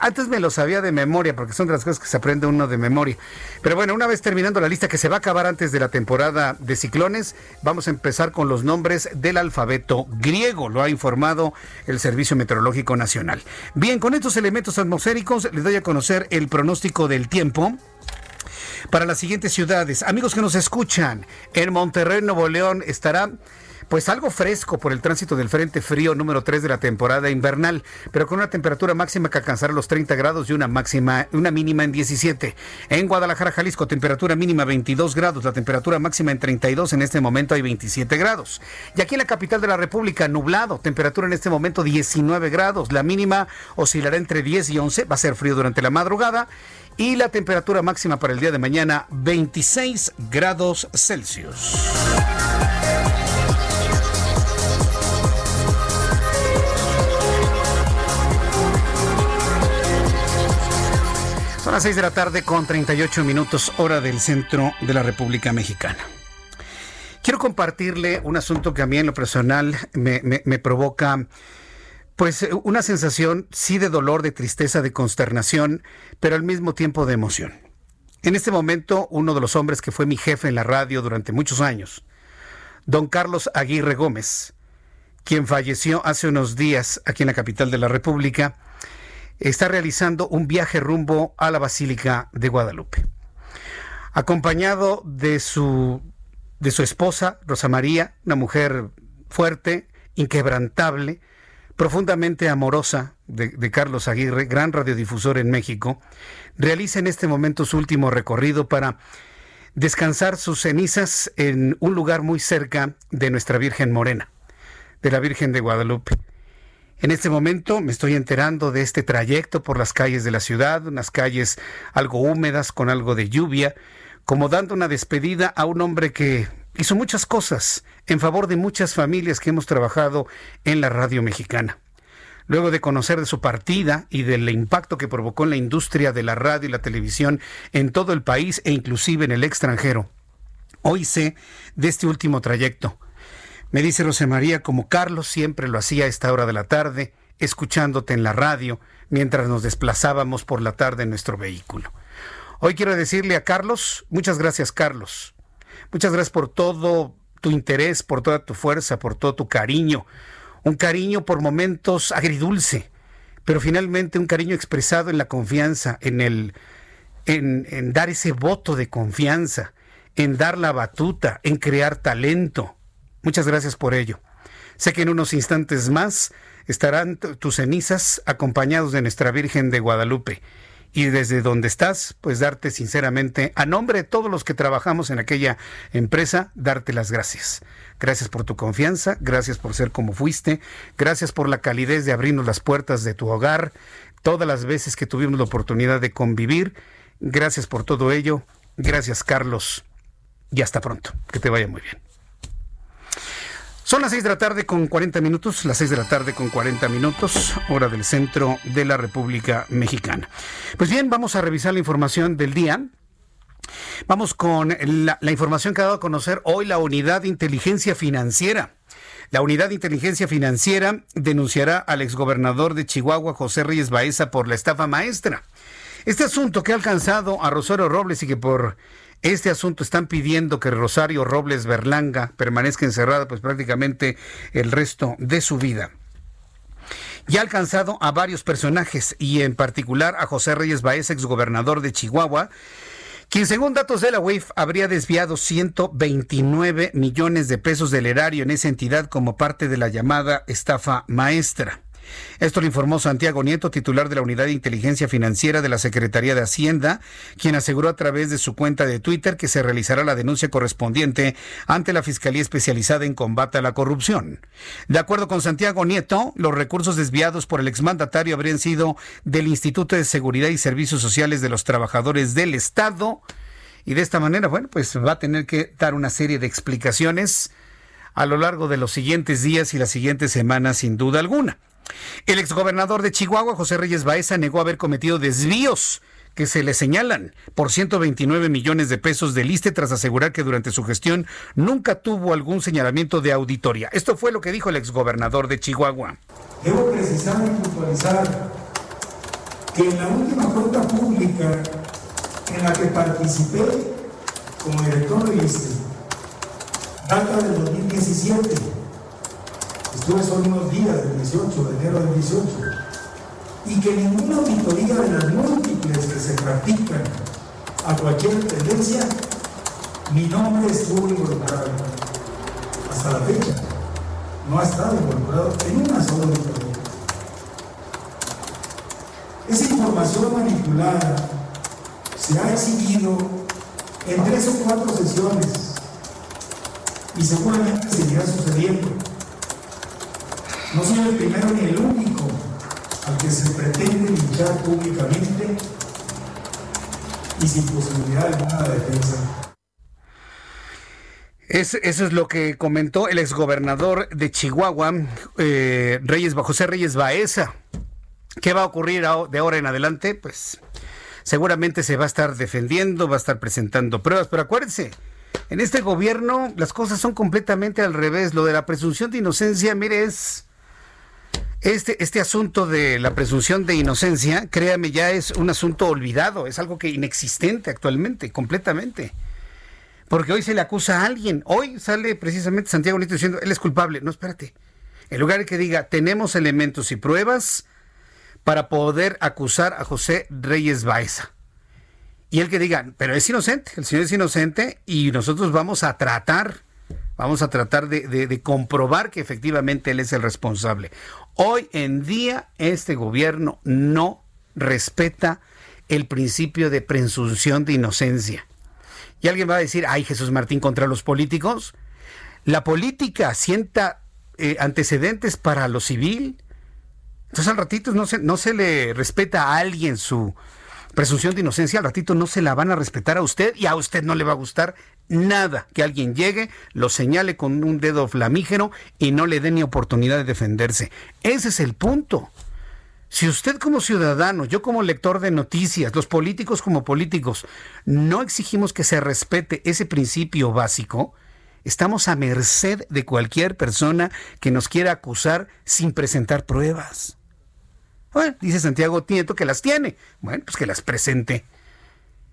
antes me lo sabía de memoria, porque son de las cosas que se aprende uno de memoria. Pero bueno, una vez terminando la lista que se va a acabar antes de la temporada de ciclones, vamos a empezar con los nombres del alfabeto griego, lo ha informado el Servicio Meteorológico Nacional. Bien, con estos elementos atmosféricos les doy a conocer el pronóstico del tiempo para las siguientes ciudades. Amigos que nos escuchan, en Monterrey, Nuevo León, estará pues algo fresco por el tránsito del frente frío número 3 de la temporada invernal, pero con una temperatura máxima que alcanzará los 30 grados y una máxima, una mínima en 17. En Guadalajara, Jalisco, temperatura mínima 22 grados, la temperatura máxima en 32, en este momento hay 27 grados. Y aquí en la capital de la República, nublado, temperatura en este momento 19 grados, la mínima oscilará entre 10 y 11, va a ser frío durante la madrugada y la temperatura máxima para el día de mañana 26 grados Celsius. Son las 6 de la tarde con 38 minutos hora del centro de la República Mexicana. quiero compartirle un asunto que a mí en lo personal me, me provoca pues una sensación sí de dolor, de tristeza, de consternación, pero al mismo tiempo de emoción. En este momento, uno de los hombres que fue mi jefe en la radio durante muchos años, don Carlos Aguirre Gómez, quien falleció hace unos días aquí en la capital de la República, está realizando un viaje rumbo a la Basílica de Guadalupe. Acompañado de su, de su esposa, Rosa María, una mujer fuerte, inquebrantable, profundamente amorosa de, de, Carlos Aguirre, gran radiodifusor en México, realiza en este momento su último recorrido para descansar sus cenizas en un lugar muy cerca de nuestra Virgen Morena, de la Virgen de Guadalupe. En este momento me estoy enterando de este trayecto por las calles de la ciudad, unas calles algo húmedas con algo de lluvia, como dando una despedida a un hombre que hizo muchas cosas en favor de muchas familias que hemos trabajado en la radio mexicana. Luego de conocer de su partida y del impacto que provocó en la industria de la radio y la televisión en todo el país e inclusive en el extranjero, hoy sé de este último trayecto me dice Rosemaría, como Carlos siempre lo hacía a esta hora de la tarde, escuchándote en la radio mientras nos desplazábamos por la tarde en nuestro vehículo. Hoy quiero decirle a Carlos, muchas gracias Carlos. Muchas gracias por todo tu interés, por toda tu fuerza, por todo tu cariño. Un cariño por momentos agridulce, pero finalmente un cariño expresado en la confianza, en el en, en dar ese voto de confianza, en dar la batuta, en crear talento Muchas gracias por ello. Sé que en unos instantes más estarán tus cenizas acompañados de nuestra Virgen de Guadalupe. Y desde donde estás, pues darte sinceramente, a nombre de todos los que trabajamos en aquella empresa, darte las gracias. Gracias por tu confianza, gracias por ser como fuiste, gracias por la calidez de abrirnos las puertas de tu hogar, todas las veces que tuvimos la oportunidad de convivir. Gracias por todo ello. Gracias, Carlos. Y hasta pronto. Que te vaya muy bien. Son las 6 de la tarde con 40 minutos, las 6 de la tarde con 40 minutos, hora del centro de la República Mexicana. Pues bien, vamos a revisar la información del día. Vamos con la, la información que ha dado a conocer hoy la Unidad de Inteligencia Financiera. La Unidad de Inteligencia Financiera denunciará al exgobernador de Chihuahua, José Reyes Baeza, por la estafa maestra. Este asunto que ha alcanzado a Rosario Robles y que por este asunto están pidiendo que Rosario Robles Berlanga permanezca encerrada pues prácticamente el resto de su vida. Ya ha alcanzado a varios personajes y en particular a José Reyes Baez, exgobernador de Chihuahua, quien según datos de la UIF habría desviado 129 millones de pesos del erario en esa entidad como parte de la llamada estafa maestra. Esto lo informó Santiago Nieto, titular de la Unidad de Inteligencia Financiera de la Secretaría de Hacienda, quien aseguró a través de su cuenta de Twitter que se realizará la denuncia correspondiente ante la Fiscalía Especializada en Combate a la Corrupción. De acuerdo con Santiago Nieto, los recursos desviados por el exmandatario habrían sido del Instituto de Seguridad y Servicios Sociales de los Trabajadores del Estado. Y de esta manera, bueno, pues va a tener que dar una serie de explicaciones a lo largo de los siguientes días y las siguientes semanas, sin duda alguna. El exgobernador de Chihuahua, José Reyes Baeza, negó haber cometido desvíos que se le señalan por 129 millones de pesos de liste tras asegurar que durante su gestión nunca tuvo algún señalamiento de auditoría. Esto fue lo que dijo el exgobernador de Chihuahua. Debo precisar y puntualizar que en la última cuenta pública en la que participé como director de liste data del 2017 Estuve solo unos días del 18, de enero del 18, y que ninguna auditoría de las múltiples que se practican a cualquier tendencia, mi nombre estuvo involucrado. Hasta la fecha, no ha estado involucrado en una sola auditoría. Esa información manipulada se ha exhibido en tres o cuatro sesiones y seguramente seguirá sucediendo. No soy el primero ni el único al que se pretende linchar públicamente y sin posibilidad alguna de defensa. eso es lo que comentó el exgobernador de Chihuahua, eh, Reyes, José Reyes Baeza. ¿Qué va a ocurrir de ahora en adelante? Pues seguramente se va a estar defendiendo, va a estar presentando pruebas, pero acuérdense, En este gobierno las cosas son completamente al revés. Lo de la presunción de inocencia, mire, es... Este, este asunto de la presunción de inocencia, créame, ya es un asunto olvidado, es algo que inexistente actualmente, completamente. Porque hoy se le acusa a alguien. Hoy sale precisamente Santiago Nieto diciendo, él es culpable. No, espérate. En lugar de que diga, tenemos elementos y pruebas para poder acusar a José Reyes Baeza. Y el que diga, pero es inocente, el señor es inocente y nosotros vamos a tratar, vamos a tratar de, comprobar que efectivamente él es el responsable. Hoy en día este gobierno no respeta el principio de presunción de inocencia. Y alguien va a decir, ay Jesús Martín contra los políticos. La política sienta eh, antecedentes para lo civil. Entonces al ratito no se, no se le respeta a alguien su presunción de inocencia, al ratito no se la van a respetar a usted y a usted no le va a gustar nada que alguien llegue, lo señale con un dedo flamígero y no le dé ni oportunidad de defenderse. Ese es el punto. Si usted como ciudadano, yo como lector de noticias, los políticos como políticos, no exigimos que se respete ese principio básico, estamos a merced de cualquier persona que nos quiera acusar sin presentar pruebas. Bueno, dice Santiago Nieto que las tiene. Bueno, pues que las presente.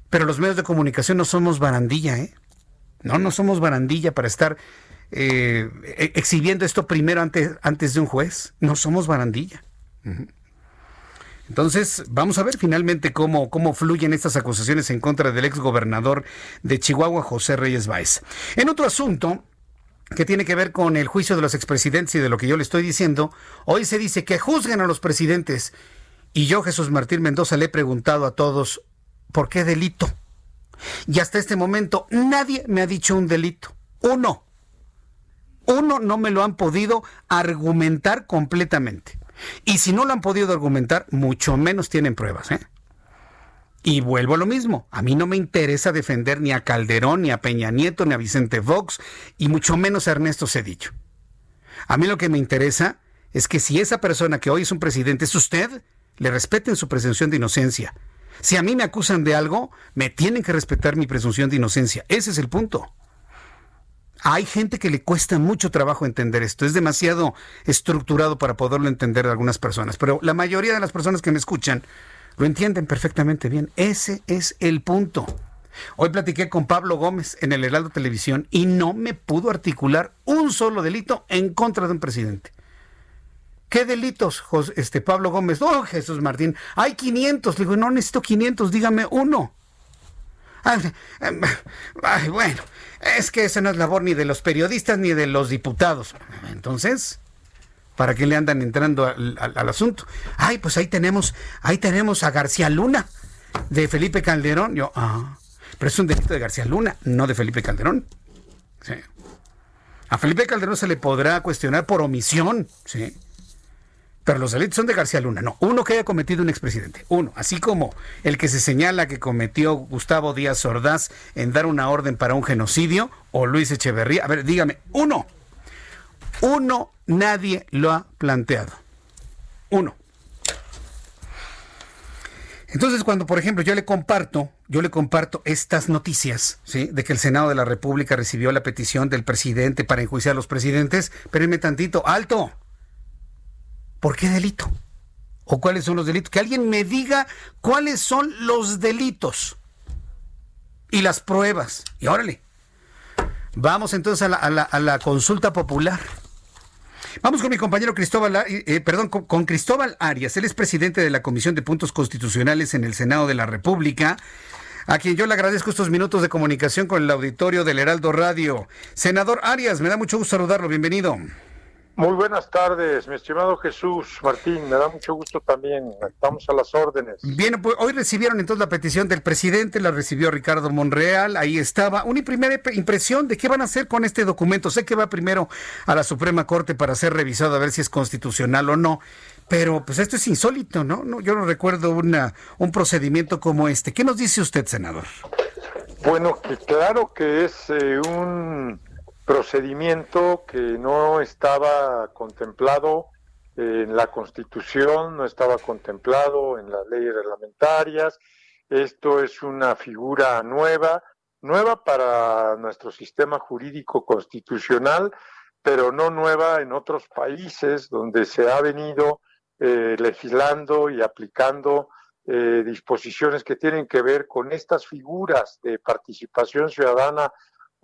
Pero los medios de comunicación no somos barandilla, ¿eh? No, no somos barandilla para estar eh, e-, exhibiendo esto primero antes, antes de un juez. No somos barandilla. Entonces, vamos a ver finalmente cómo, cómo fluyen estas acusaciones en contra del ex gobernador de Chihuahua, José Reyes Báez. En otro asunto, que tiene que ver con el juicio de los expresidentes y de lo que yo le estoy diciendo, hoy se dice que juzguen a los presidentes. Y yo, Jesús Martín Mendoza, le he preguntado a todos, ¿por qué delito? Y hasta este momento nadie me ha dicho un delito. Uno. Uno no me lo han podido argumentar completamente. Y si no lo han podido argumentar, mucho menos tienen pruebas. ¿eh? Y vuelvo a lo mismo. A mí no me interesa defender ni a Calderón, ni a Peña Nieto, ni a Vicente Fox, y mucho menos a Ernesto Cedillo. A mí lo que me interesa es que si esa persona que hoy es un presidente es usted, le respeten su presunción de inocencia. Si a mí me acusan de algo, me tienen que respetar mi presunción de inocencia. Ese es el punto. Hay gente que le cuesta mucho trabajo entender esto, es demasiado estructurado para poderlo entender de algunas personas, pero la mayoría de las personas que me escuchan lo entienden perfectamente bien. Ese es el punto. Hoy platiqué con Pablo Gómez en el Heraldo Televisión y no me pudo articular un solo delito en contra de un presidente. ¿Qué delitos, este Pablo Gómez? Oh, Jesús Martín, hay 500. Le digo, no necesito 500, dígame uno. Ay, bueno, es que esa no es labor ni de los periodistas ni de los diputados. Entonces, ¿para qué le andan entrando al, asunto? Ay, pues ahí tenemos, ahí tenemos a García Luna, de Felipe Calderón. Yo, ah, pero es un delito de García Luna, no de Felipe Calderón. A Felipe Calderón se le podrá cuestionar por omisión, ¿sí? Pero los delitos son de García Luna, no. Uno que haya cometido un expresidente, uno. Así como el que se señala que cometió Gustavo Díaz Ordaz en dar una orden para un genocidio, o Luis Echeverría. A ver, dígame, uno. Uno nadie lo ha planteado. Uno. Entonces, cuando, por ejemplo, yo le comparto, yo le comparto estas noticias, ¿sí? De que el Senado de la República recibió la petición del presidente para enjuiciar a los presidentes, espérenme tantito, alto. ¿Por qué delito? ¿O cuáles son los delitos? Que alguien me diga cuáles son los delitos y las pruebas. Y órale. Vamos entonces a la, consulta popular. Vamos con mi compañero Cristóbal, eh, eh, perdón, con, Cristóbal Arias. Él es presidente de la Comisión de Puntos Constitucionales en el Senado de la República, a quien yo le agradezco estos minutos de comunicación con el auditorio del Heraldo Radio. Senador Arias, me da mucho gusto saludarlo. Bienvenido. Muy buenas tardes, mi estimado Jesús Martín. Me da mucho gusto también. Estamos a las órdenes. Bien, pues hoy recibieron entonces la petición del presidente, la recibió Ricardo Monreal. Ahí estaba. Una primera impresión de qué van a hacer con este documento. Sé que va primero a la Suprema Corte para ser revisado a ver si es constitucional o no. Pero pues esto es insólito, ¿no? no yo no recuerdo una, un procedimiento como este. ¿Qué nos dice usted, senador? Bueno, claro que es eh, un procedimiento que no estaba contemplado en la Constitución, no estaba contemplado en las leyes reglamentarias. Esto es una figura nueva, nueva para nuestro sistema jurídico constitucional, pero no nueva en otros países donde se ha venido eh, legislando y aplicando eh, disposiciones que tienen que ver con estas figuras de participación ciudadana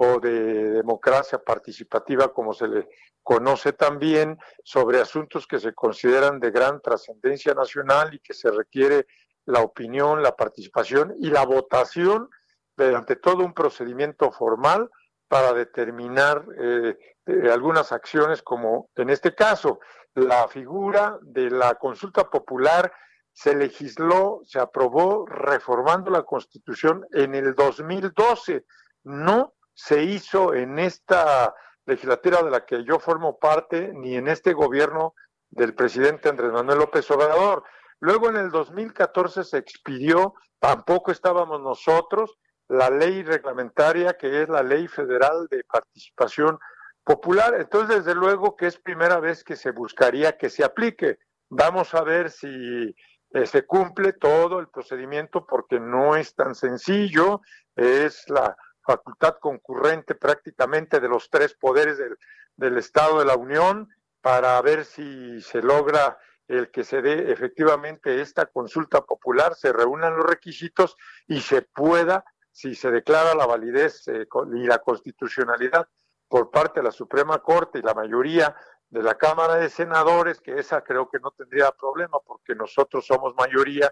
o de democracia participativa, como se le conoce también, sobre asuntos que se consideran de gran trascendencia nacional y que se requiere la opinión, la participación y la votación mediante todo un procedimiento formal para determinar eh, eh, algunas acciones, como en este caso, la figura de la consulta popular se legisló, se aprobó reformando la Constitución en el 2012. No se hizo en esta legislatura de la que yo formo parte, ni en este gobierno del presidente Andrés Manuel López Obrador. Luego en el 2014 se expidió, tampoco estábamos nosotros, la ley reglamentaria que es la ley federal de participación popular. Entonces, desde luego que es primera vez que se buscaría que se aplique. Vamos a ver si eh, se cumple todo el procedimiento porque no es tan sencillo, es la facultad concurrente prácticamente de los tres poderes del, del Estado de la Unión para ver si se logra el que se dé efectivamente esta consulta popular, se reúnan los requisitos y se pueda, si se declara la validez eh, y la constitucionalidad por parte de la Suprema Corte y la mayoría de la Cámara de Senadores, que esa creo que no tendría problema porque nosotros somos mayoría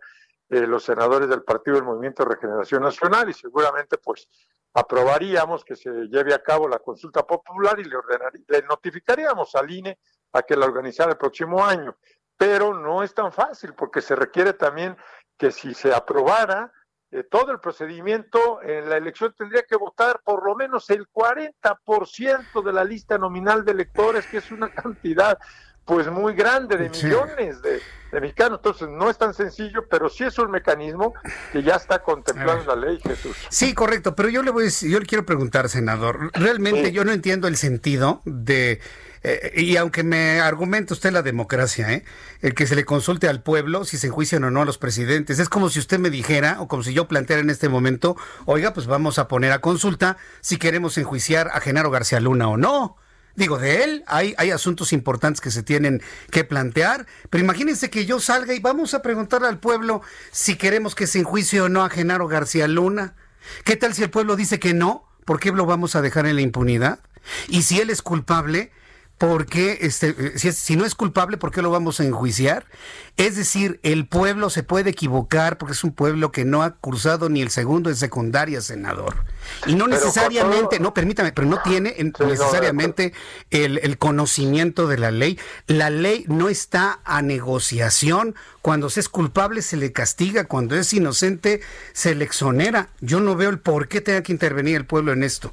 eh, los senadores del Partido del Movimiento de Regeneración Nacional y seguramente pues aprobaríamos que se lleve a cabo la consulta popular y le, le notificaríamos al INE a que la organizara el próximo año. Pero no es tan fácil porque se requiere también que si se aprobara eh, todo el procedimiento, en la elección tendría que votar por lo menos el 40% de la lista nominal de electores, que es una cantidad pues muy grande de millones de, mexicanos. Entonces no es tan sencillo, pero sí es un mecanismo que ya está contemplado en la ley, Jesús. Sí, correcto, pero yo le voy yo le quiero preguntar, senador, realmente yo no entiendo el sentido de eh, y aunque me argumente usted la democracia, ¿eh? el que se le consulte al pueblo si se enjuician o no a los presidentes, es como si usted me dijera, o como si yo planteara en este momento, oiga, pues vamos a poner a consulta si queremos enjuiciar a Genaro García Luna o no. Digo, de él hay, hay asuntos importantes que se tienen que plantear, pero imagínense que yo salga y vamos a preguntarle al pueblo si queremos que se enjuicie o no a Genaro García Luna. ¿Qué tal si el pueblo dice que no? ¿Por qué lo vamos a dejar en la impunidad? Y si él es culpable, ¿por qué, este, si, si, no es culpable, ¿por qué lo vamos a enjuiciar? Es decir, el pueblo se puede equivocar porque es un pueblo que no ha cursado ni el segundo de secundaria, senador. Y no necesariamente, no, permítame, pero no tiene necesariamente el, el, conocimiento de la ley. La ley no está a negociación. Cuando se es culpable se le castiga, cuando es inocente se le exonera. Yo no veo el por qué tenga que intervenir el pueblo en esto.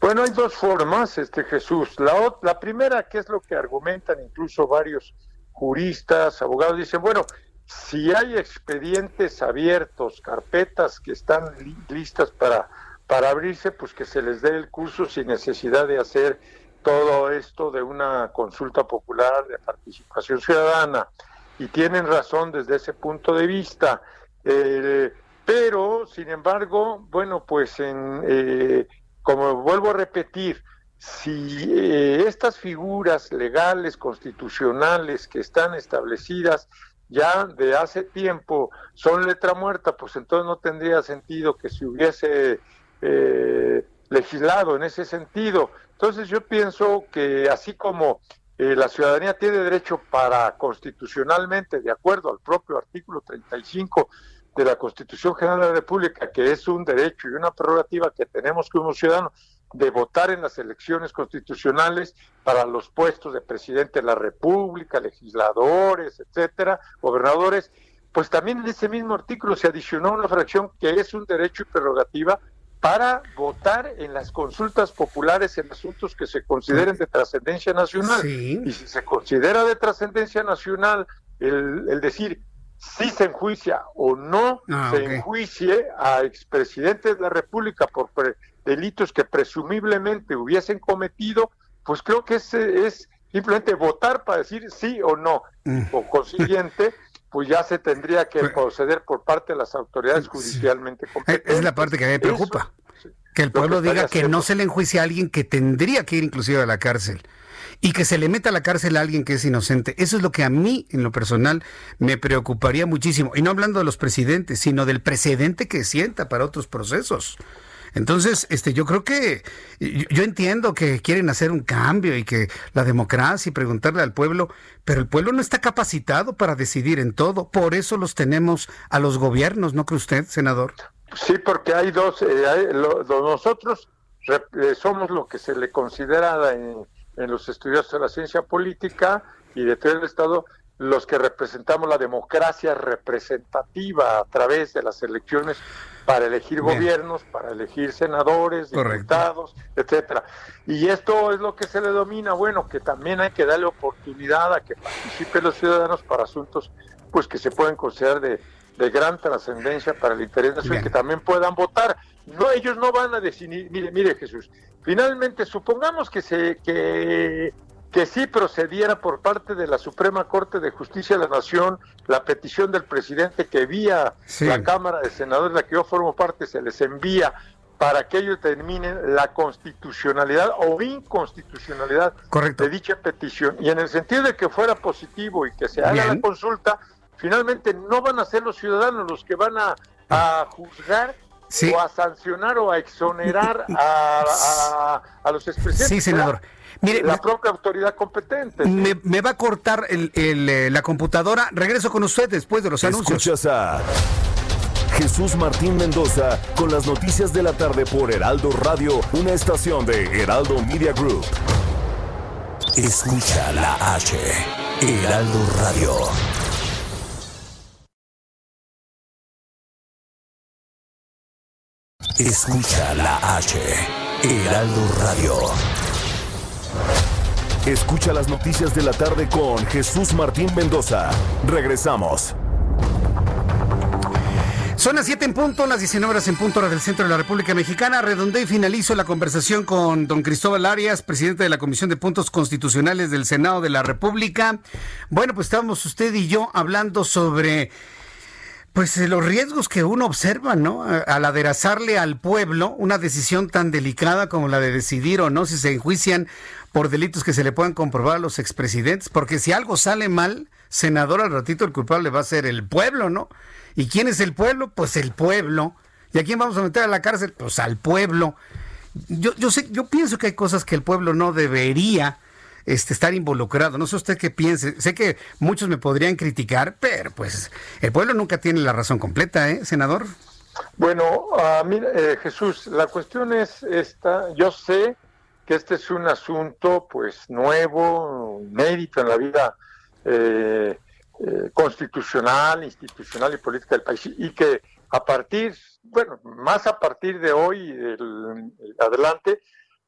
Bueno, hay dos formas, este Jesús. La, la primera, que es lo que argumentan incluso varios juristas, abogados, dicen, bueno, si hay expedientes abiertos, carpetas que están listas para, para abrirse, pues que se les dé el curso sin necesidad de hacer todo esto de una consulta popular de participación ciudadana. Y tienen razón desde ese punto de vista. Eh, pero, sin embargo, bueno, pues en, eh, como vuelvo a repetir, si eh, estas figuras legales, constitucionales que están establecidas ya de hace tiempo son letra muerta, pues entonces no tendría sentido que se hubiese eh, legislado en ese sentido. Entonces yo pienso que así como eh, la ciudadanía tiene derecho para constitucionalmente, de acuerdo al propio artículo 35 de la Constitución General de la República, que es un derecho y una prerrogativa que tenemos como ciudadanos de votar en las elecciones constitucionales para los puestos de presidente de la República, legisladores, etcétera, gobernadores, pues también en ese mismo artículo se adicionó una fracción que es un derecho y prerrogativa para votar en las consultas populares en asuntos que se consideren de trascendencia nacional. Y si se considera de trascendencia nacional el, el decir si se enjuicia o no ah, se enjuicie a expresidentes de la República por delitos que presumiblemente hubiesen cometido, pues creo que ese es simplemente votar para decir sí o no. Mm. O consiguiente, pues ya se tendría que pues proceder por parte de las autoridades judicialmente competentes. Es la parte que me preocupa. Que el pueblo diga que no se le enjuicia a alguien que tendría que ir inclusive a la cárcel y que se le meta a la cárcel a alguien que es inocente. Eso es lo que a mí, en lo personal, me preocuparía muchísimo. Y no hablando de los presidentes, sino del precedente que sienta para otros procesos. Entonces, este, yo creo que yo entiendo que quieren hacer un cambio y que la democracia y preguntarle al pueblo, pero el pueblo no está capacitado para decidir en todo. Por eso los tenemos a los gobiernos, ¿no cree usted, senador? Sí, porque hay dos. Eh, nosotros eh, somos lo que se le considera en, en los estudios de la ciencia política y de todo el Estado los que representamos la democracia representativa a través de las elecciones para elegir gobiernos, para elegir senadores, diputados, etcétera. Y esto es lo que se le domina, bueno, que también hay que darle oportunidad a que participen los ciudadanos para asuntos pues que se pueden considerar de, gran trascendencia para el interés nacional y que también puedan votar. No, ellos no van a decidir, mire, mire Jesús, finalmente supongamos que se que que sí procediera por parte de la Suprema Corte de Justicia de la Nación la petición del presidente que vía la Cámara de Senadores, de la que yo formo parte, se les envía para que ellos determinen la constitucionalidad o inconstitucionalidad de dicha petición. Y en el sentido de que fuera positivo y que se haga la consulta, finalmente no van a ser los ciudadanos los que van a, juzgar o a sancionar o a exonerar a, a, los expresidentes. Sí, senador. Mire, la propia autoridad competente. Me, va a cortar el, eh, la computadora. Regreso con usted después de los anuncios. Escuchas a Jesús Martín Mendoza con las noticias de la tarde por Heraldo Radio, una estación de Heraldo Media Group. Escucha la H, Heraldo Radio. Escucha la H, Heraldo Radio. Escucha las noticias de la tarde con Jesús Martín Mendoza. Regresamos. Son las 7 en punto, las 19 horas en punto hora del centro de la República Mexicana. Redondé y finalizo la conversación con don Cristóbal Arias, presidente de la Comisión de Puntos Constitucionales del Senado de la República. Bueno, pues estábamos usted y yo hablando sobre pues eh, los riesgos que uno observa, ¿no? Al aderezarle al pueblo una decisión tan delicada como la de decidir o no si se enjuician por delitos que se le puedan comprobar a los expresidentes, porque si algo sale mal, senador, al ratito el culpable va a ser el pueblo, ¿no? ¿Y quién es el pueblo? Pues el pueblo. ¿Y a quién vamos a meter a la cárcel? Pues al pueblo. Yo, yo sé, yo pienso que hay cosas que el pueblo no debería este, estar involucrado. No sé usted qué piense. Sé que muchos me podrían criticar, pero pues el pueblo nunca tiene la razón completa, ¿eh, senador? Bueno, uh, mira, eh, Jesús, la cuestión es esta. Yo sé que este es un asunto pues nuevo, inédito en la vida eh, eh, constitucional, institucional y política del país y que a partir, bueno, más a partir de hoy el, adelante,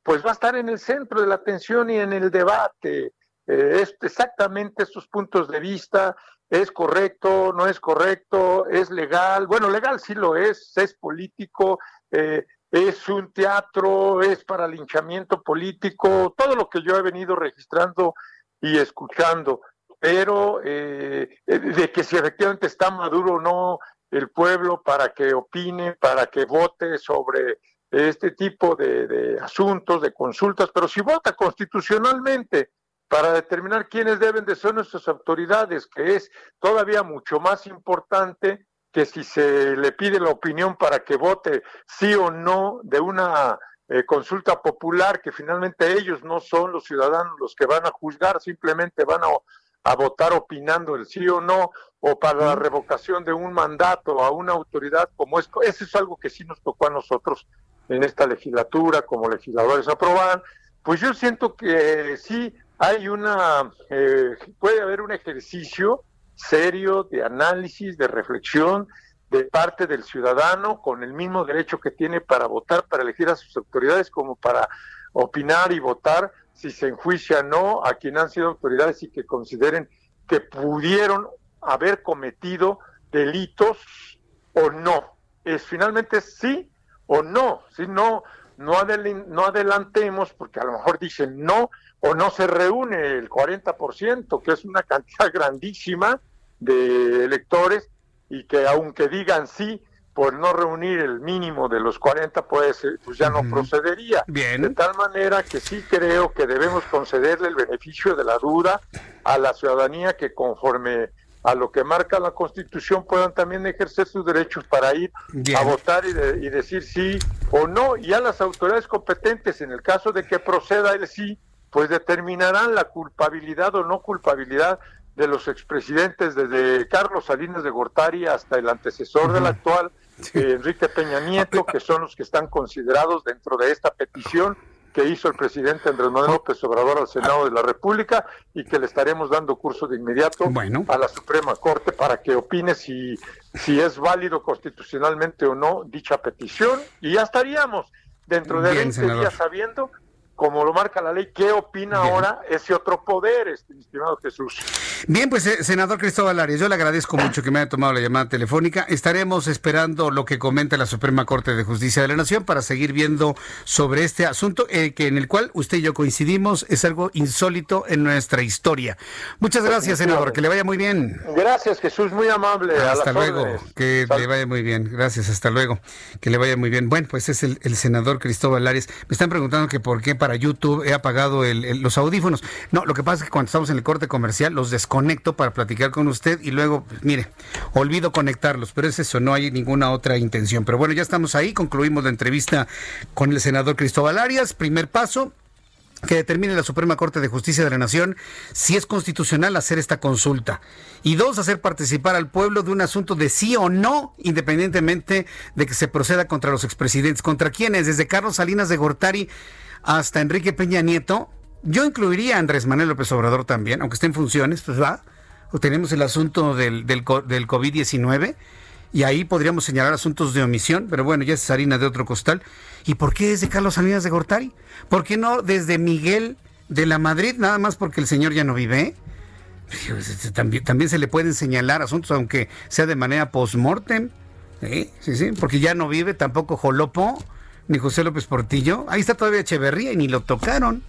pues va a estar en el centro de la atención y en el debate. Eh, es exactamente estos puntos de vista, es correcto, no es correcto, es legal, bueno, legal sí lo es, es político, eh, es un teatro, es para linchamiento político, todo lo que yo he venido registrando y escuchando, pero eh, de que si efectivamente está maduro o no el pueblo para que opine, para que vote sobre este tipo de, de asuntos, de consultas, pero si vota constitucionalmente para determinar quiénes deben de ser nuestras autoridades, que es todavía mucho más importante que si se le pide la opinión para que vote sí o no de una eh, consulta popular, que finalmente ellos no son los ciudadanos los que van a juzgar, simplemente van a, votar opinando el sí o no, o para la revocación de un mandato a una autoridad como es, eso es algo que sí nos tocó a nosotros en esta legislatura como legisladores aprobar, pues yo siento que sí hay una, eh, puede haber un ejercicio serio de análisis, de reflexión de parte del ciudadano con el mismo derecho que tiene para votar, para elegir a sus autoridades como para opinar y votar si se enjuicia o no a quien han sido autoridades y que consideren que pudieron haber cometido delitos o no. Es finalmente sí o no, si no no, no adelantemos porque a lo mejor dicen no o no se reúne el 40%, que es una cantidad grandísima de electores y que aunque digan sí, por no reunir el mínimo de los 40, pues, pues ya no procedería. Bien. De tal manera que sí creo que debemos concederle el beneficio de la duda a la ciudadanía que conforme a lo que marca la Constitución puedan también ejercer sus derechos para ir a votar y, y, decir sí o no. Y a las autoridades competentes, en el caso de que proceda el sí, pues determinarán la culpabilidad o no culpabilidad de los expresidentes, desde Carlos Salinas de Gortari hasta el antecesor del actual, eh, Enrique Peña Nieto, que son los que están considerados dentro de esta petición que hizo el presidente Andrés Manuel López Obrador al Senado de la República y que le estaremos dando curso de inmediato a la Suprema Corte para que opine si, si es válido constitucionalmente o no dicha petición. Y ya estaríamos dentro de 20 días sabiendo como lo marca la ley, ¿qué opina ahora ese otro poder, este, estimado Jesús? Bien, pues eh, senador Cristóbal Arias, yo le agradezco mucho que me haya tomado la llamada telefónica. Estaremos esperando lo que comenta la Suprema Corte de Justicia de la Nación para seguir viendo sobre este asunto, eh, que en el cual usted y yo coincidimos, es algo insólito en nuestra historia. Muchas gracias, senador, que le vaya muy bien. Gracias, Jesús, muy amable. Hasta luego, que le vaya muy bien. Gracias, hasta luego, que le vaya muy bien. Bueno, pues es el, el senador Cristóbal Arias. Me están preguntando que por qué para YouTube, he apagado los audífonos. No, lo que pasa es que cuando estamos en el corte comercial los desconecto para platicar con usted y luego, pues, mire, olvido conectarlos, pero es eso, no hay ninguna otra intención. Pero bueno, ya estamos ahí, concluimos la entrevista con el senador Cristóbal Arias. Primer paso, que determine la Suprema Corte de Justicia de la Nación si es constitucional hacer esta consulta. Y dos, hacer participar al pueblo de un asunto de sí o no, independientemente de que se proceda contra los expresidentes. ¿Contra quiénes? Desde Carlos Salinas de Gortari hasta Enrique Peña Nieto. Yo incluiría a Andrés Manuel López Obrador también, aunque esté en funciones, pues va. O tenemos el asunto del, del, del COVID-19 y ahí podríamos señalar asuntos de omisión, pero bueno, ya es harina de otro costal. ¿Y por qué desde Carlos Salinas de Gortari? ¿Por qué no desde Miguel de la Madrid, nada más porque el señor ya no vive? También, también se le pueden señalar asuntos, aunque sea de manera post-mortem. ¿Sí? sí, sí, porque ya no vive tampoco Jolopo ni José López Portillo. Ahí está todavía Echeverría y ni lo tocaron.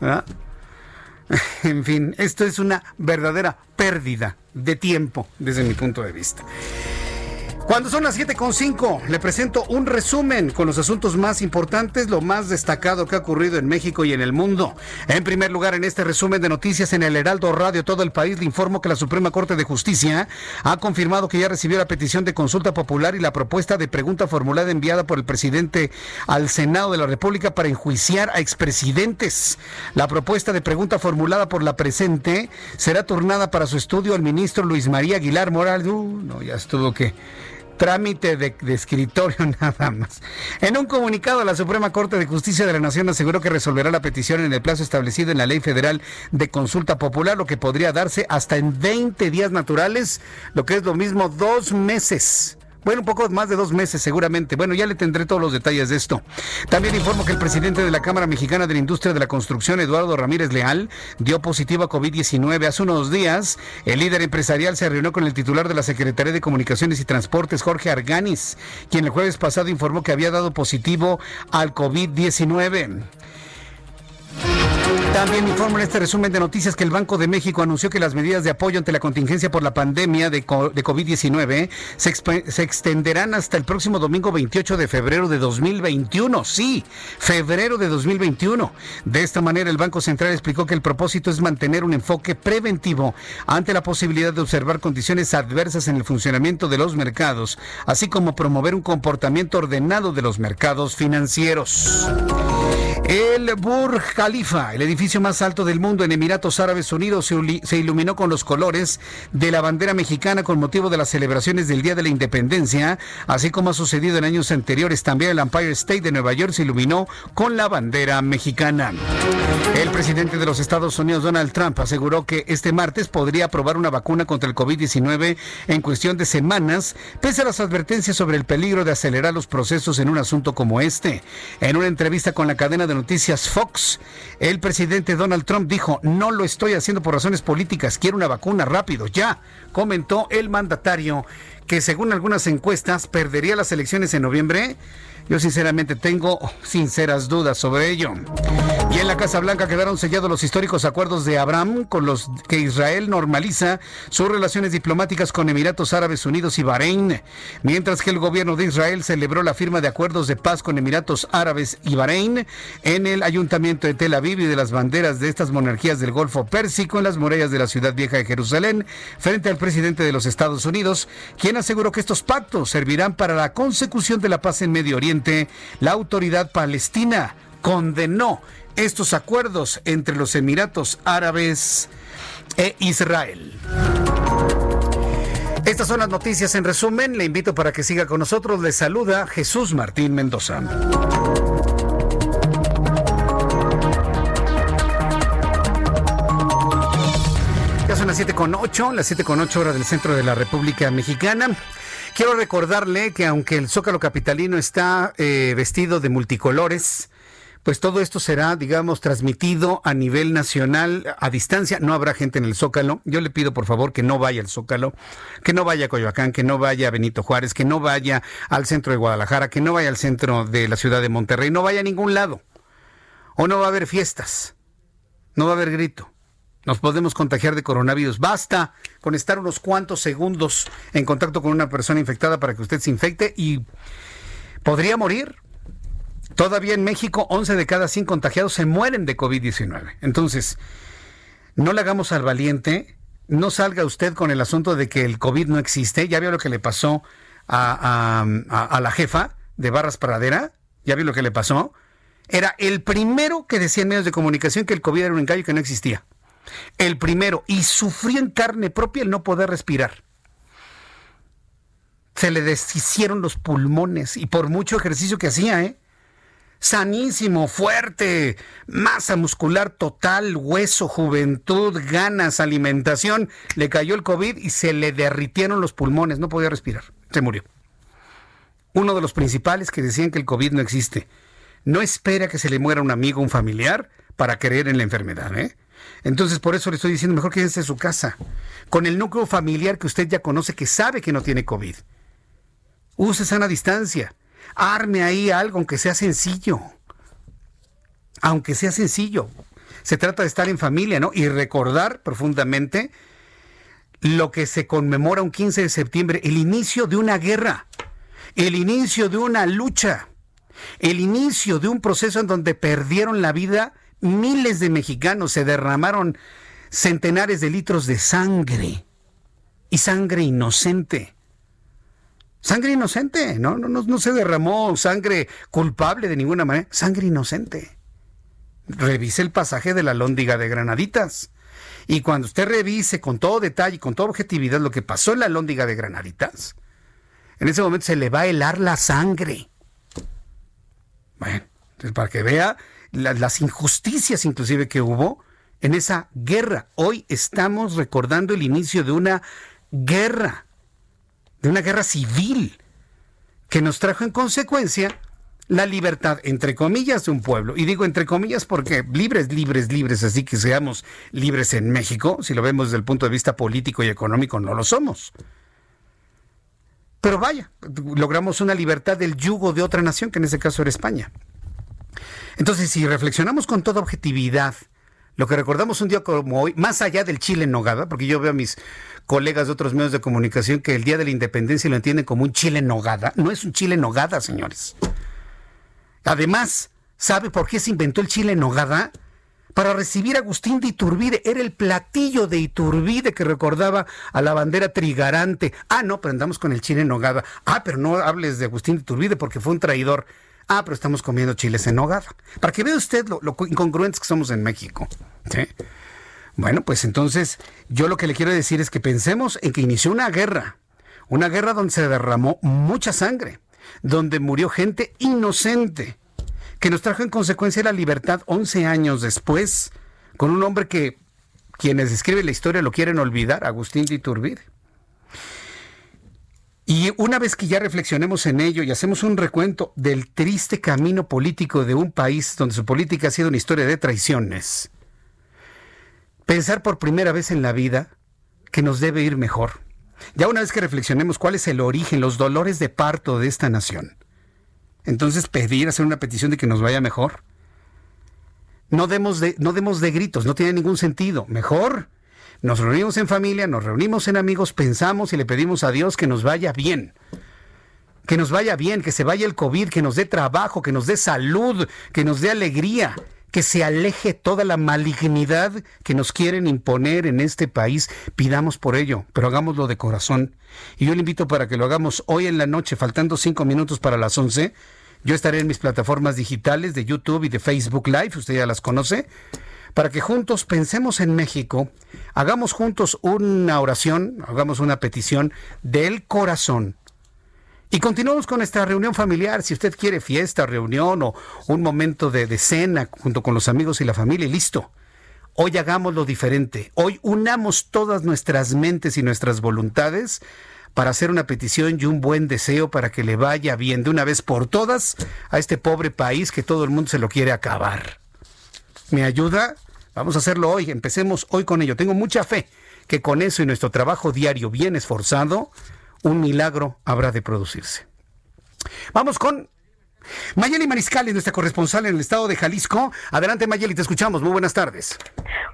En fin, esto es una verdadera pérdida de tiempo desde mi punto de vista. Cuando son las 7.5, le presento un resumen con los asuntos más importantes, lo más destacado que ha ocurrido en México y en el mundo. En primer lugar, en este resumen de noticias en el Heraldo Radio, todo el país le informo que la Suprema Corte de Justicia ha confirmado que ya recibió la petición de consulta popular y la propuesta de pregunta formulada enviada por el presidente al Senado de la República para enjuiciar a expresidentes. La propuesta de pregunta formulada por la presente será turnada para su estudio al ministro Luis María Aguilar Morales. Uh, no, ya estuvo que trámite de, escritorio nada más. En un comunicado, la Suprema Corte de Justicia de la Nación aseguró que resolverá la petición en el plazo establecido en la Ley Federal de Consulta Popular, lo que podría darse hasta en 20 días naturales, lo que es lo mismo dos meses. Bueno, un poco más de dos meses seguramente. Bueno, ya le tendré todos los detalles de esto. También informo que el presidente de la Cámara Mexicana de la Industria de la Construcción, Eduardo Ramírez Leal, dio positivo a COVID-19 hace unos días. El líder empresarial se reunió con el titular de la Secretaría de Comunicaciones y Transportes, Jorge Arganis, quien el jueves pasado informó que había dado positivo al COVID-19. También informo en este resumen de noticias que el Banco de México anunció que las medidas de apoyo ante la contingencia por la pandemia de, COVID-19 se, se, extenderán hasta el próximo domingo 28 de febrero de 2021. Sí, febrero de 2021. De esta manera, el Banco Central explicó que el propósito es mantener un enfoque preventivo ante la posibilidad de observar condiciones adversas en el funcionamiento de los mercados, así como promover un comportamiento ordenado de los mercados financieros. El Burj Khalifa, el edificio más alto del mundo en Emiratos Árabes Unidos, se iluminó con los colores de la bandera mexicana con motivo de las celebraciones del Día de la Independencia, así como ha sucedido en años anteriores. También el Empire State de Nueva York se iluminó con la bandera mexicana. El presidente de los Estados Unidos, Donald Trump, aseguró que este martes podría aprobar una vacuna contra el COVID-19 en cuestión de semanas, pese a las advertencias sobre el peligro de acelerar los procesos en un asunto como este. En una entrevista con la cadena de noticias Fox, el presidente Donald Trump dijo, no lo estoy haciendo por razones políticas, quiero una vacuna rápido, ya, comentó el mandatario que según algunas encuestas perdería las elecciones en noviembre. Yo sinceramente tengo sinceras dudas sobre ello. Y en la Casa Blanca quedaron sellados los históricos acuerdos de Abraham con los que Israel normaliza sus relaciones diplomáticas con Emiratos Árabes Unidos y Bahrein, mientras que el gobierno de Israel celebró la firma de acuerdos de paz con Emiratos Árabes y Bahrein en el ayuntamiento de Tel Aviv y de las banderas de estas monarquías del Golfo Pérsico en las murallas de la ciudad vieja de Jerusalén, frente al presidente de los Estados Unidos, quien aseguró que estos pactos servirán para la consecución de la paz en Medio Oriente. La autoridad palestina condenó estos acuerdos entre los Emiratos Árabes e Israel. Estas son las noticias en resumen. Le invito para que siga con nosotros. Le saluda Jesús Martín Mendoza. Ya son las 7 con 8, las 7 con 8 horas del centro de la República Mexicana. Quiero recordarle que aunque el Zócalo Capitalino está eh, vestido de multicolores, pues todo esto será, digamos, transmitido a nivel nacional a distancia. No habrá gente en el Zócalo. Yo le pido, por favor, que no vaya al Zócalo, que no vaya a Coyoacán, que no vaya a Benito Juárez, que no vaya al centro de Guadalajara, que no vaya al centro de la ciudad de Monterrey, no vaya a ningún lado. O no va a haber fiestas, no va a haber grito. Nos podemos contagiar de coronavirus. Basta con estar unos cuantos segundos en contacto con una persona infectada para que usted se infecte y podría morir Todavía en México, 11 de cada 100 contagiados se mueren de COVID-19. Entonces, no le hagamos al valiente, no salga usted con el asunto de que el COVID no existe. Ya vio lo que le pasó a, la jefa de Barras Pradera, ya vio lo que le pasó. Era el primero que decía en medios de comunicación que el COVID era un engaño que no existía. El primero, y sufrió en carne propia el no poder respirar. Se le deshicieron los pulmones y por mucho ejercicio que hacía, ¿eh? sanísimo, fuerte, masa muscular total, hueso, juventud, ganas, alimentación. Le cayó el COVID y se le derritieron los pulmones, no podía respirar, se murió. Uno de los principales que decían que el COVID no existe. No espera que se le muera un amigo, un familiar, para creer en la enfermedad, ¿eh? Entonces, por eso le estoy diciendo, mejor quédense en su casa, con el núcleo familiar que usted ya conoce, que sabe que no tiene COVID. Use sana distancia Arme ahí algo, aunque sea sencillo. Aunque sea sencillo. Se trata de estar en familia, ¿no? Y recordar profundamente lo que se conmemora un 15 de septiembre, el inicio de una guerra, el inicio de una lucha, el inicio de un proceso en donde perdieron la vida miles de mexicanos, se derramaron centenares de litros de sangre y sangre inocente. Sangre inocente, ¿no? No, no, se derramó sangre culpable de ninguna manera, sangre inocente. Revise el pasaje de la lóndiga de Granaditas. Y cuando usted revise con todo detalle y con toda objetividad lo que pasó en la lóndiga de Granaditas, en ese momento se le va a helar la sangre. Bueno, entonces para que vea las injusticias inclusive que hubo en esa guerra. Hoy estamos recordando el inicio de una guerra de una guerra civil que nos trajo en consecuencia la libertad, entre comillas, de un pueblo. Y digo entre comillas porque libres, libres, libres, así que seamos libres en México, si lo vemos desde el punto de vista político y económico, no lo somos. Pero vaya, logramos una libertad del yugo de otra nación, que en ese caso era España. Entonces, si reflexionamos con toda objetividad, lo que recordamos un día como hoy, más allá del Chile en nogada, porque yo veo a mis colegas de otros medios de comunicación que el Día de la Independencia lo entienden como un chile en nogada. No es un chile en nogada, señores. Además, ¿sabe por qué se inventó el chile en nogada? Para recibir a Agustín de Iturbide. Era el platillo de Iturbide que recordaba a la bandera trigarante. Ah, no, pero andamos con el chile en nogada. Ah, pero no hables de Agustín de Iturbide porque fue un traidor. Ah, pero estamos comiendo chiles en nogada. Para que vea usted lo, lo incongruentes que somos en México. Bueno, pues entonces yo lo que le quiero decir es que pensemos en que inició una guerra, una guerra donde se derramó mucha sangre, donde murió gente inocente, que nos trajo en consecuencia la libertad 11 años después, con un hombre que quienes escriben la historia lo quieren olvidar, Agustín de Iturbide. Y una vez que ya reflexionemos en ello y hacemos un recuento del triste camino político de un país donde su política ha sido una historia de traiciones, pensar por primera vez en la vida que nos debe ir mejor. Ya una vez que reflexionemos cuál es el origen, los dolores de parto de esta nación, entonces pedir, hacer una petición de que nos vaya mejor. No demos de, no demos de gritos, no tiene ningún sentido. Mejor nos reunimos en familia, nos reunimos en amigos, pensamos y le pedimos a Dios que nos vaya bien. Que nos vaya bien, que se vaya el COVID, que nos dé trabajo, que nos dé salud, que nos dé alegría, que se aleje toda la malignidad que nos quieren imponer en este país. Pidamos por ello, pero hagámoslo de corazón. Y yo le invito para que lo hagamos hoy en la noche, faltando cinco minutos para las once. Yo estaré en mis plataformas digitales de YouTube y de Facebook Live, usted ya las conoce para que juntos pensemos en México, hagamos juntos una oración, hagamos una petición del corazón. Y continuamos con esta reunión familiar. Si usted quiere fiesta, reunión o un momento de, de cena junto con los amigos y la familia, listo. Hoy hagámoslo diferente. Hoy unamos todas nuestras mentes y nuestras voluntades para hacer una petición y un buen deseo para que le vaya bien de una vez por todas a este pobre país que todo el mundo se lo quiere acabar. ¿Me ayuda? Vamos a hacerlo hoy, empecemos hoy con ello. Tengo mucha fe que con eso y nuestro trabajo diario bien esforzado, un milagro habrá de producirse. Vamos con Mayeli Mariscal, nuestra corresponsal en el estado de Jalisco. Adelante Mayeli, te escuchamos. Muy buenas tardes.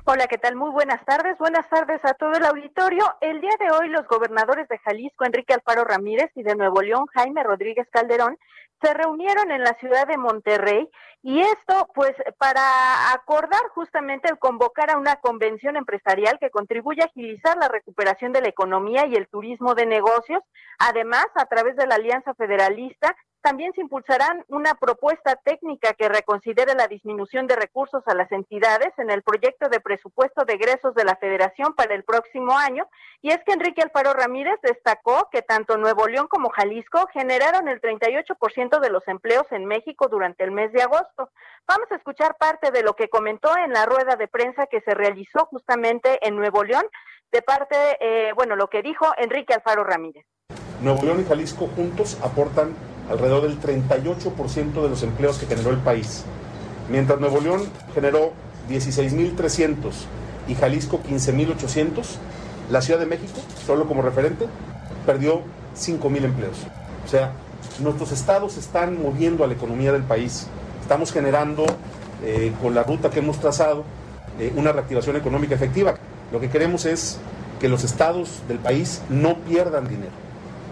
Hola, ¿qué tal? Muy buenas tardes. Buenas tardes a todo el auditorio. El día de hoy los gobernadores de Jalisco, Enrique Alfaro Ramírez, y de Nuevo León, Jaime Rodríguez Calderón, se reunieron en la ciudad de Monterrey y esto pues para acordar justamente el convocar a una convención empresarial que contribuya a agilizar la recuperación de la economía y el turismo de negocios. Además, a través de la Alianza Federalista, también se impulsarán una propuesta técnica que reconsidere la disminución de recursos a las entidades en el proyecto de presupuesto de egresos de la Federación para el próximo año. Y es que Enrique Alfaro Ramírez destacó que tanto Nuevo León como Jalisco generaron el 38% de los empleos en México durante el mes de agosto. Vamos a escuchar parte de lo que comentó en la rueda de prensa que se realizó justamente en Nuevo León, de parte, eh, bueno, lo que dijo Enrique Alfaro Ramírez. Nuevo León y Jalisco juntos aportan alrededor del 38% de los empleos que generó el país. Mientras Nuevo León generó 16.300 y Jalisco 15.800, la Ciudad de México, solo como referente, perdió 5.000 empleos. O sea, nuestros estados están moviendo a la economía del país. Estamos generando, eh, con la ruta que hemos trazado, eh, una reactivación económica efectiva. Lo que queremos es que los estados del país no pierdan dinero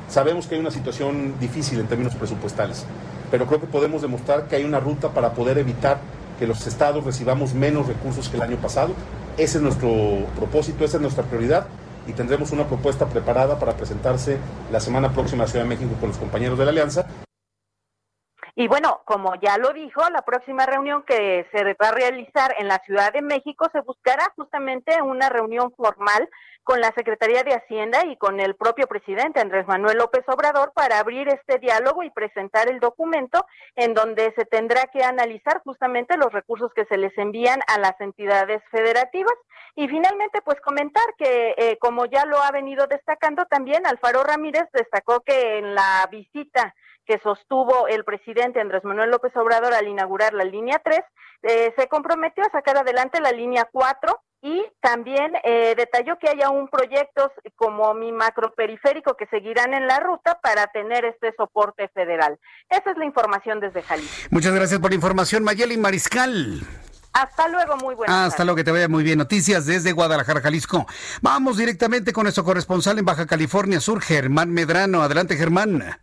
Sabemos que hay una situación difícil en términos presupuestales, pero creo que podemos demostrar que hay una ruta para poder evitar que los estados recibamos menos recursos que el año pasado. Ese es nuestro propósito, esa es nuestra prioridad y tendremos una propuesta preparada para presentarse la semana próxima a Ciudad de México con los compañeros de la Alianza. Y bueno, como ya lo dijo, la próxima reunión que se va a realizar en la Ciudad de México se buscará justamente una reunión formal con la Secretaría de Hacienda y con el propio presidente Andrés Manuel López Obrador para abrir este diálogo y presentar el documento en donde se tendrá que analizar justamente los recursos que se les envían a las entidades federativas. Y finalmente, pues comentar que, eh, como ya lo ha venido destacando también, Alfaro Ramírez destacó que en la visita que sostuvo el presidente Andrés Manuel López Obrador al inaugurar la línea 3, eh, se comprometió a sacar adelante la línea 4 y también eh, detalló que hay aún proyectos como mi macroperiférico que seguirán en la ruta para tener este soporte federal. Esa es la información desde Jalisco. Muchas gracias por la información, Mayeli Mariscal. Hasta luego, muy buenas Hasta luego, que te vaya muy bien. Noticias desde Guadalajara, Jalisco. Vamos directamente con nuestro corresponsal en Baja California Sur, Germán Medrano. Adelante, Germán.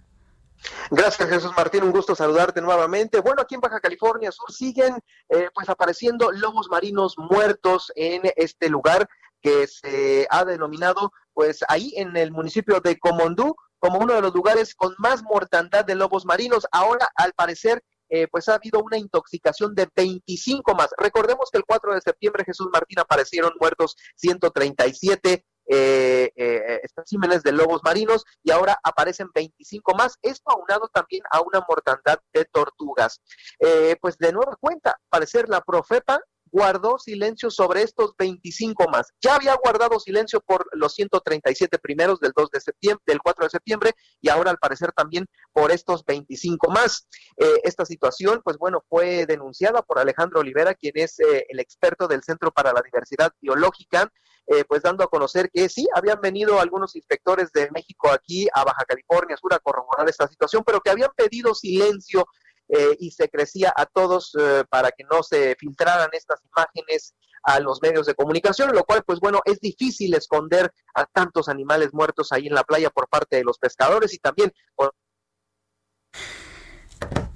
Gracias Jesús Martín, un gusto saludarte nuevamente. Bueno, aquí en Baja California Sur siguen eh, pues apareciendo lobos marinos muertos en este lugar que se ha denominado pues ahí en el municipio de Comondú como uno de los lugares con más mortandad de lobos marinos. Ahora al parecer eh, pues ha habido una intoxicación de 25 más. Recordemos que el 4 de septiembre Jesús Martín aparecieron muertos 137 eh, eh, especímenes de lobos marinos y ahora aparecen 25 más. Esto aunado también a una mortandad de tortugas. Eh, pues de nueva cuenta, parecer la profeta guardó silencio sobre estos 25 más. Ya había guardado silencio por los 137 primeros del 2 de septiembre, del 4 de septiembre, y ahora al parecer también por estos 25 más. Eh, esta situación, pues bueno, fue denunciada por Alejandro Olivera, quien es eh, el experto del Centro para la Diversidad Biológica, eh, pues dando a conocer que sí, habían venido algunos inspectores de México aquí a Baja California Sur a corroborar esta situación, pero que habían pedido silencio eh, y se crecía a todos eh, para que no se filtraran estas imágenes a los medios de comunicación, lo cual pues bueno, es difícil esconder a tantos animales muertos ahí en la playa por parte de los pescadores y también.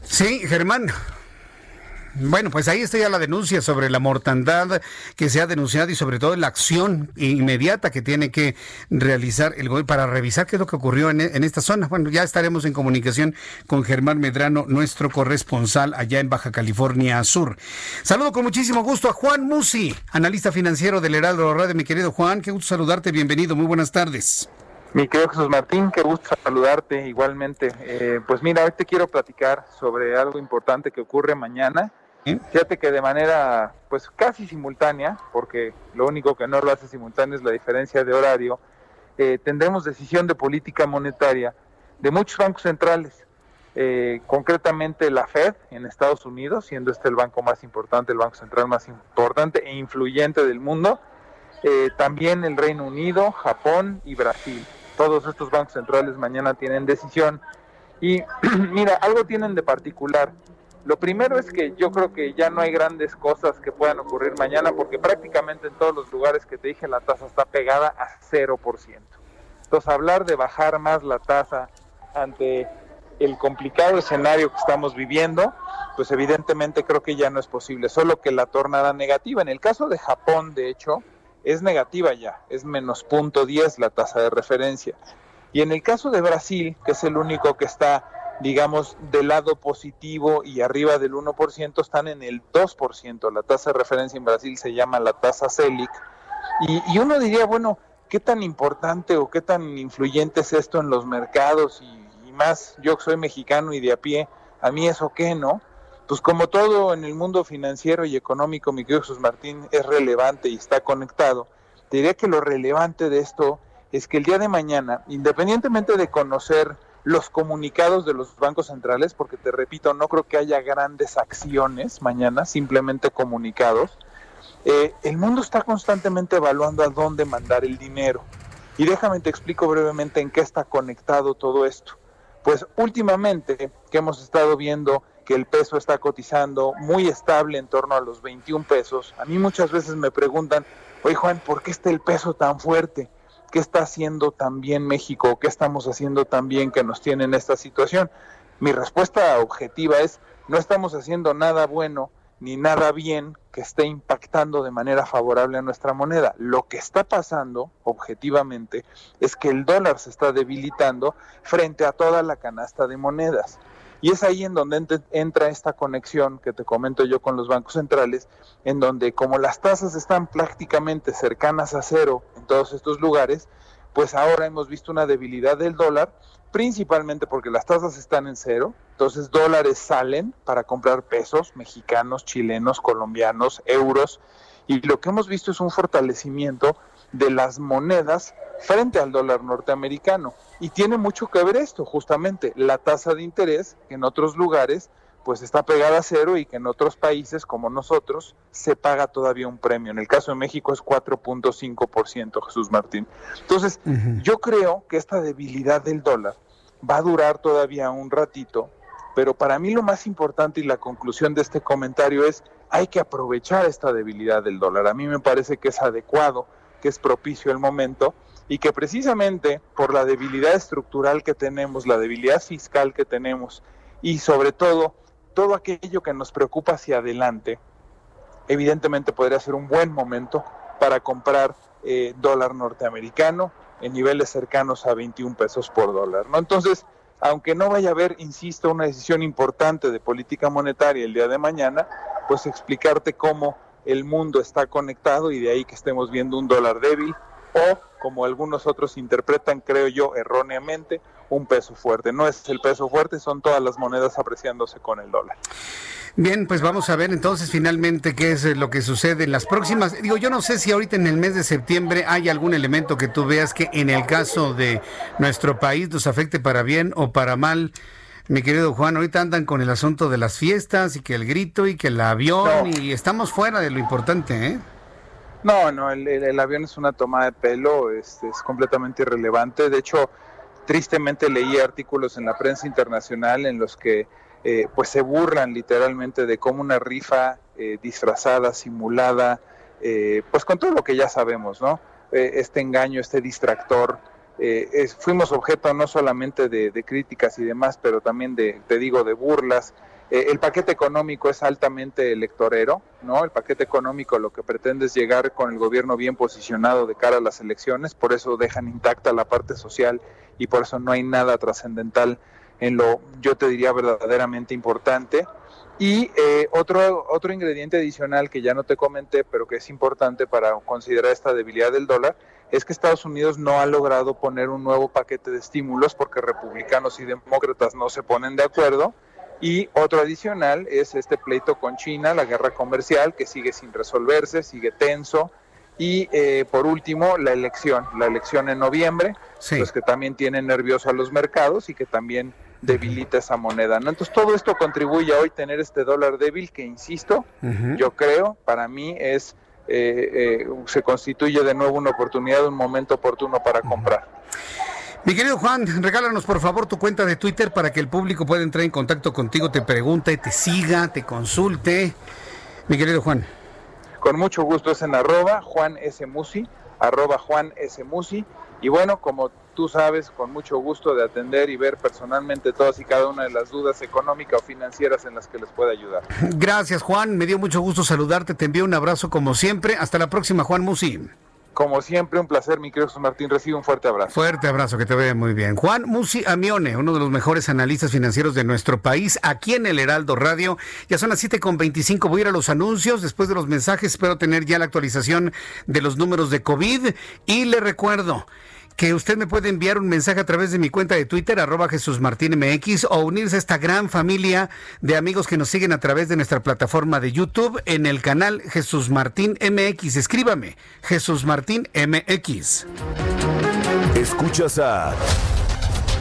Sí, Germán. Bueno, pues ahí está ya la denuncia sobre la mortandad que se ha denunciado y sobre todo la acción inmediata que tiene que realizar el gobierno para revisar qué es lo que ocurrió en, en, esta zona. Bueno, ya estaremos en comunicación con Germán Medrano, nuestro corresponsal allá en Baja California Sur. Saludo con muchísimo gusto a Juan Musi, analista financiero del Heraldo Radio. Mi querido Juan, qué gusto saludarte, bienvenido, muy buenas tardes. Mi querido Jesús Martín, qué gusto saludarte igualmente. Eh, pues mira, hoy te quiero platicar sobre algo importante que ocurre mañana Fíjate que de manera pues casi simultánea, porque lo único que no lo hace simultáneo es la diferencia de horario, eh, tendremos decisión de política monetaria de muchos bancos centrales, eh, concretamente la Fed en Estados Unidos, siendo este el banco más importante, el banco central más importante e influyente del mundo, eh, también el Reino Unido, Japón y Brasil. Todos estos bancos centrales mañana tienen decisión. Y mira, algo tienen de particular lo primero es que yo creo que ya no hay grandes cosas que puedan ocurrir mañana porque prácticamente en todos los lugares que te dije la tasa está pegada a 0%. Entonces hablar de bajar más la tasa ante el complicado escenario que estamos viviendo, pues evidentemente creo que ya no es posible, solo que la tornará negativa. En el caso de Japón, de hecho, es negativa ya, es menos punto 10 la tasa de referencia. Y en el caso de Brasil, que es el único que está digamos, del lado positivo y arriba del 1% están en el 2%. La tasa de referencia en Brasil se llama la tasa CELIC. Y, uno diría, bueno, ¿qué tan importante o qué tan influyente es esto en los mercados? Y, y más, yo soy mexicano y de a pie, ¿a mí eso qué, no? Pues como todo en el mundo financiero y económico, mi querido Jesús Martín, es relevante y está conectado. Diría que lo relevante de esto es que el día de mañana, independientemente de conocer los comunicados de los bancos centrales, porque te repito, no creo que haya grandes acciones mañana, simplemente comunicados. Eh, el mundo está constantemente evaluando a dónde mandar el dinero. Y déjame te explico brevemente en qué está conectado todo esto. Pues últimamente que hemos estado viendo que el peso está cotizando muy estable en torno a los 21 pesos, a mí muchas veces me preguntan, oye Juan, ¿por qué está el peso tan fuerte? ¿Qué está haciendo también México? ¿Qué estamos haciendo también que nos tiene en esta situación? Mi respuesta objetiva es, no estamos haciendo nada bueno ni nada bien que esté impactando de manera favorable a nuestra moneda. Lo que está pasando, objetivamente, es que el dólar se está debilitando frente a toda la canasta de monedas. Y es ahí en donde entra esta conexión que te comento yo con los bancos centrales, en donde como las tasas están prácticamente cercanas a cero en todos estos lugares, pues ahora hemos visto una debilidad del dólar, principalmente porque las tasas están en cero, entonces dólares salen para comprar pesos mexicanos, chilenos, colombianos, euros, y lo que hemos visto es un fortalecimiento de las monedas frente al dólar norteamericano. Y tiene mucho que ver esto, justamente, la tasa de interés en otros lugares pues está pegada a cero y que en otros países como nosotros se paga todavía un premio. En el caso de México es 4.5%, Jesús Martín. Entonces, yo creo que esta debilidad del dólar va a durar todavía un ratito, pero para mí lo más importante y la conclusión de este comentario es hay que aprovechar esta debilidad del dólar. A mí me parece que es adecuado, que es propicio el momento y que precisamente por la debilidad estructural que tenemos, la debilidad fiscal que tenemos y sobre todo todo aquello que nos preocupa hacia adelante, evidentemente podría ser un buen momento para comprar eh, dólar norteamericano en niveles cercanos a 21 pesos por dólar. ¿no? Entonces, aunque no vaya a haber, insisto, una decisión importante de política monetaria el día de mañana, pues explicarte cómo el mundo está conectado y de ahí que estemos viendo un dólar débil, o, como algunos otros interpretan, creo yo, erróneamente, un peso fuerte. No es el peso fuerte, son todas las monedas apreciándose con el dólar. Bien, pues vamos a ver entonces finalmente qué es lo que sucede en las próximas. Digo, yo no sé si ahorita en el mes de septiembre hay algún elemento que tú veas que en el caso de nuestro país nos afecte para bien o para mal. Mi querido Juan, ahorita andan con el asunto de las fiestas y que el grito y que el avión y estamos fuera de lo importante, ¿eh? No, no, el, avión es una toma de pelo, es, es completamente irrelevante. De hecho, tristemente leí artículos en la prensa internacional en los que eh, pues se burlan literalmente de cómo una rifa eh, disfrazada, simulada, eh, pues con todo lo que ya sabemos, ¿no? este engaño, este distractor, fuimos objeto no solamente de, críticas y demás, pero también de, te digo, de burlas. el paquete económico es altamente electorero, ¿no? El paquete económico lo que pretende es llegar con el gobierno bien posicionado de cara a las elecciones, por eso dejan intacta la parte social y por eso no hay nada trascendental en lo, yo te diría, verdaderamente importante. Y eh, otro, otro ingrediente adicional que ya no te comenté, pero que es importante para considerar esta debilidad del dólar, es que Estados Unidos no ha logrado poner un nuevo paquete de estímulos porque republicanos y demócratas no se ponen de acuerdo. Y otro adicional es este pleito con China, la guerra comercial, que sigue sin resolverse, sigue tenso. Y eh, por último, la elección, la elección en noviembre, pues que también tiene nervioso a los mercados y que también debilita esa moneda. ¿no? Entonces todo esto contribuye a hoy tener este dólar débil que, insisto, yo creo, para mí es, eh, eh, se constituye de nuevo una oportunidad, un momento oportuno para comprar. Mi querido Juan, regálanos por favor tu cuenta de Twitter para que el público pueda entrar en contacto contigo, te pregunte, te siga, te consulte. Mi querido Juan. Con mucho gusto es en arroba Juan S. Musi, arroba Juan S. Musi. Y bueno, como tú sabes, con mucho gusto de atender y ver personalmente todas y cada una de las dudas económicas o financieras en las que les pueda ayudar. Gracias, Juan. Me dio mucho gusto saludarte. Te envío un abrazo como siempre. Hasta la próxima, Juan Musi. Como siempre, un placer, mi querido Martín. Recibe un fuerte abrazo. Fuerte abrazo, que te vea muy bien. Juan Musi Amione, uno de los mejores analistas financieros de nuestro país, aquí en el Heraldo Radio. Ya son las 7.25. Voy a ir a los anuncios. Después de los mensajes, espero tener ya la actualización de los números de COVID. Y le recuerdo que usted me puede enviar un mensaje a través de mi cuenta de Twitter, arroba Jesús o unirse a esta gran familia de amigos que nos siguen a través de nuestra plataforma de YouTube en el canal Jesús Martín MX. Escríbame, Jesús Martín MX. Escuchas a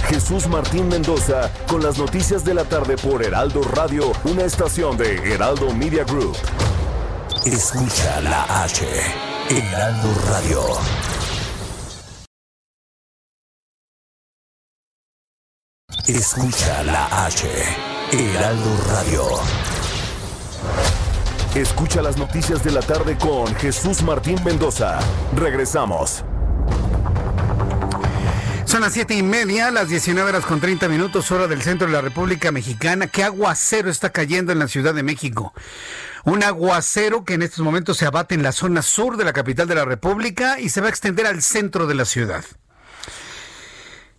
Jesús Martín Mendoza con las noticias de la tarde por Heraldo Radio, una estación de Heraldo Media Group. Escucha la H, Heraldo Radio. Escucha la H, Heraldo Radio. Escucha las noticias de la tarde con Jesús Martín Mendoza. Regresamos. Son las siete y media, las 19 horas con 30 minutos, hora del centro de la República Mexicana. ¿Qué aguacero está cayendo en la Ciudad de México? Un aguacero que en estos momentos se abate en la zona sur de la capital de la República y se va a extender al centro de la ciudad.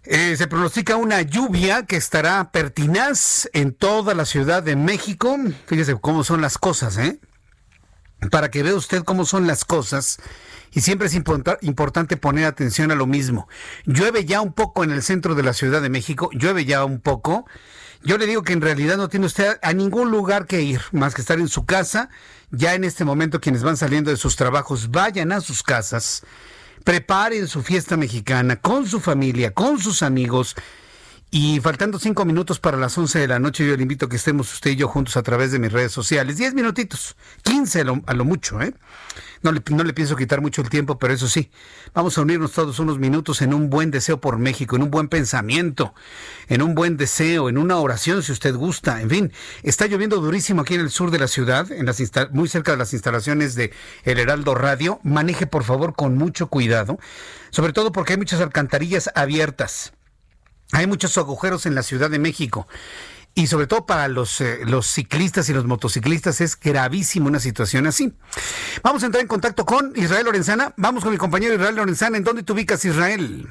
Eh, se pronostica una lluvia que estará pertinaz en toda la Ciudad de México. Fíjese cómo son las cosas, ¿eh? Para que vea usted cómo son las cosas. Y siempre es importante poner atención a lo mismo. Llueve ya un poco en el centro de la Ciudad de México, llueve ya un poco. Yo le digo que en realidad no tiene usted a ningún lugar que ir, más que estar en su casa. Ya en este momento quienes van saliendo de sus trabajos, vayan a sus casas preparen su fiesta mexicana con su familia, con sus amigos. Y faltando cinco minutos para las once de la noche, yo le invito a que estemos usted y yo juntos a través de mis redes sociales. Diez minutitos, quince a lo, mucho, ¿eh? No le, no le, pienso quitar mucho el tiempo, pero eso sí, vamos a unirnos todos unos minutos en un buen deseo por México, en un buen pensamiento, en un buen deseo, en una oración si usted gusta. En fin, está lloviendo durísimo aquí en el sur de la ciudad, en las muy cerca de las instalaciones de El Heraldo Radio. Maneje por favor con mucho cuidado, sobre todo porque hay muchas alcantarillas abiertas. Hay muchos agujeros en la Ciudad de México y sobre todo para los, eh, los ciclistas y los motociclistas es gravísimo una situación así. Vamos a entrar en contacto con Israel Lorenzana. Vamos con mi compañero Israel Lorenzana. ¿En dónde te ubicas, Israel?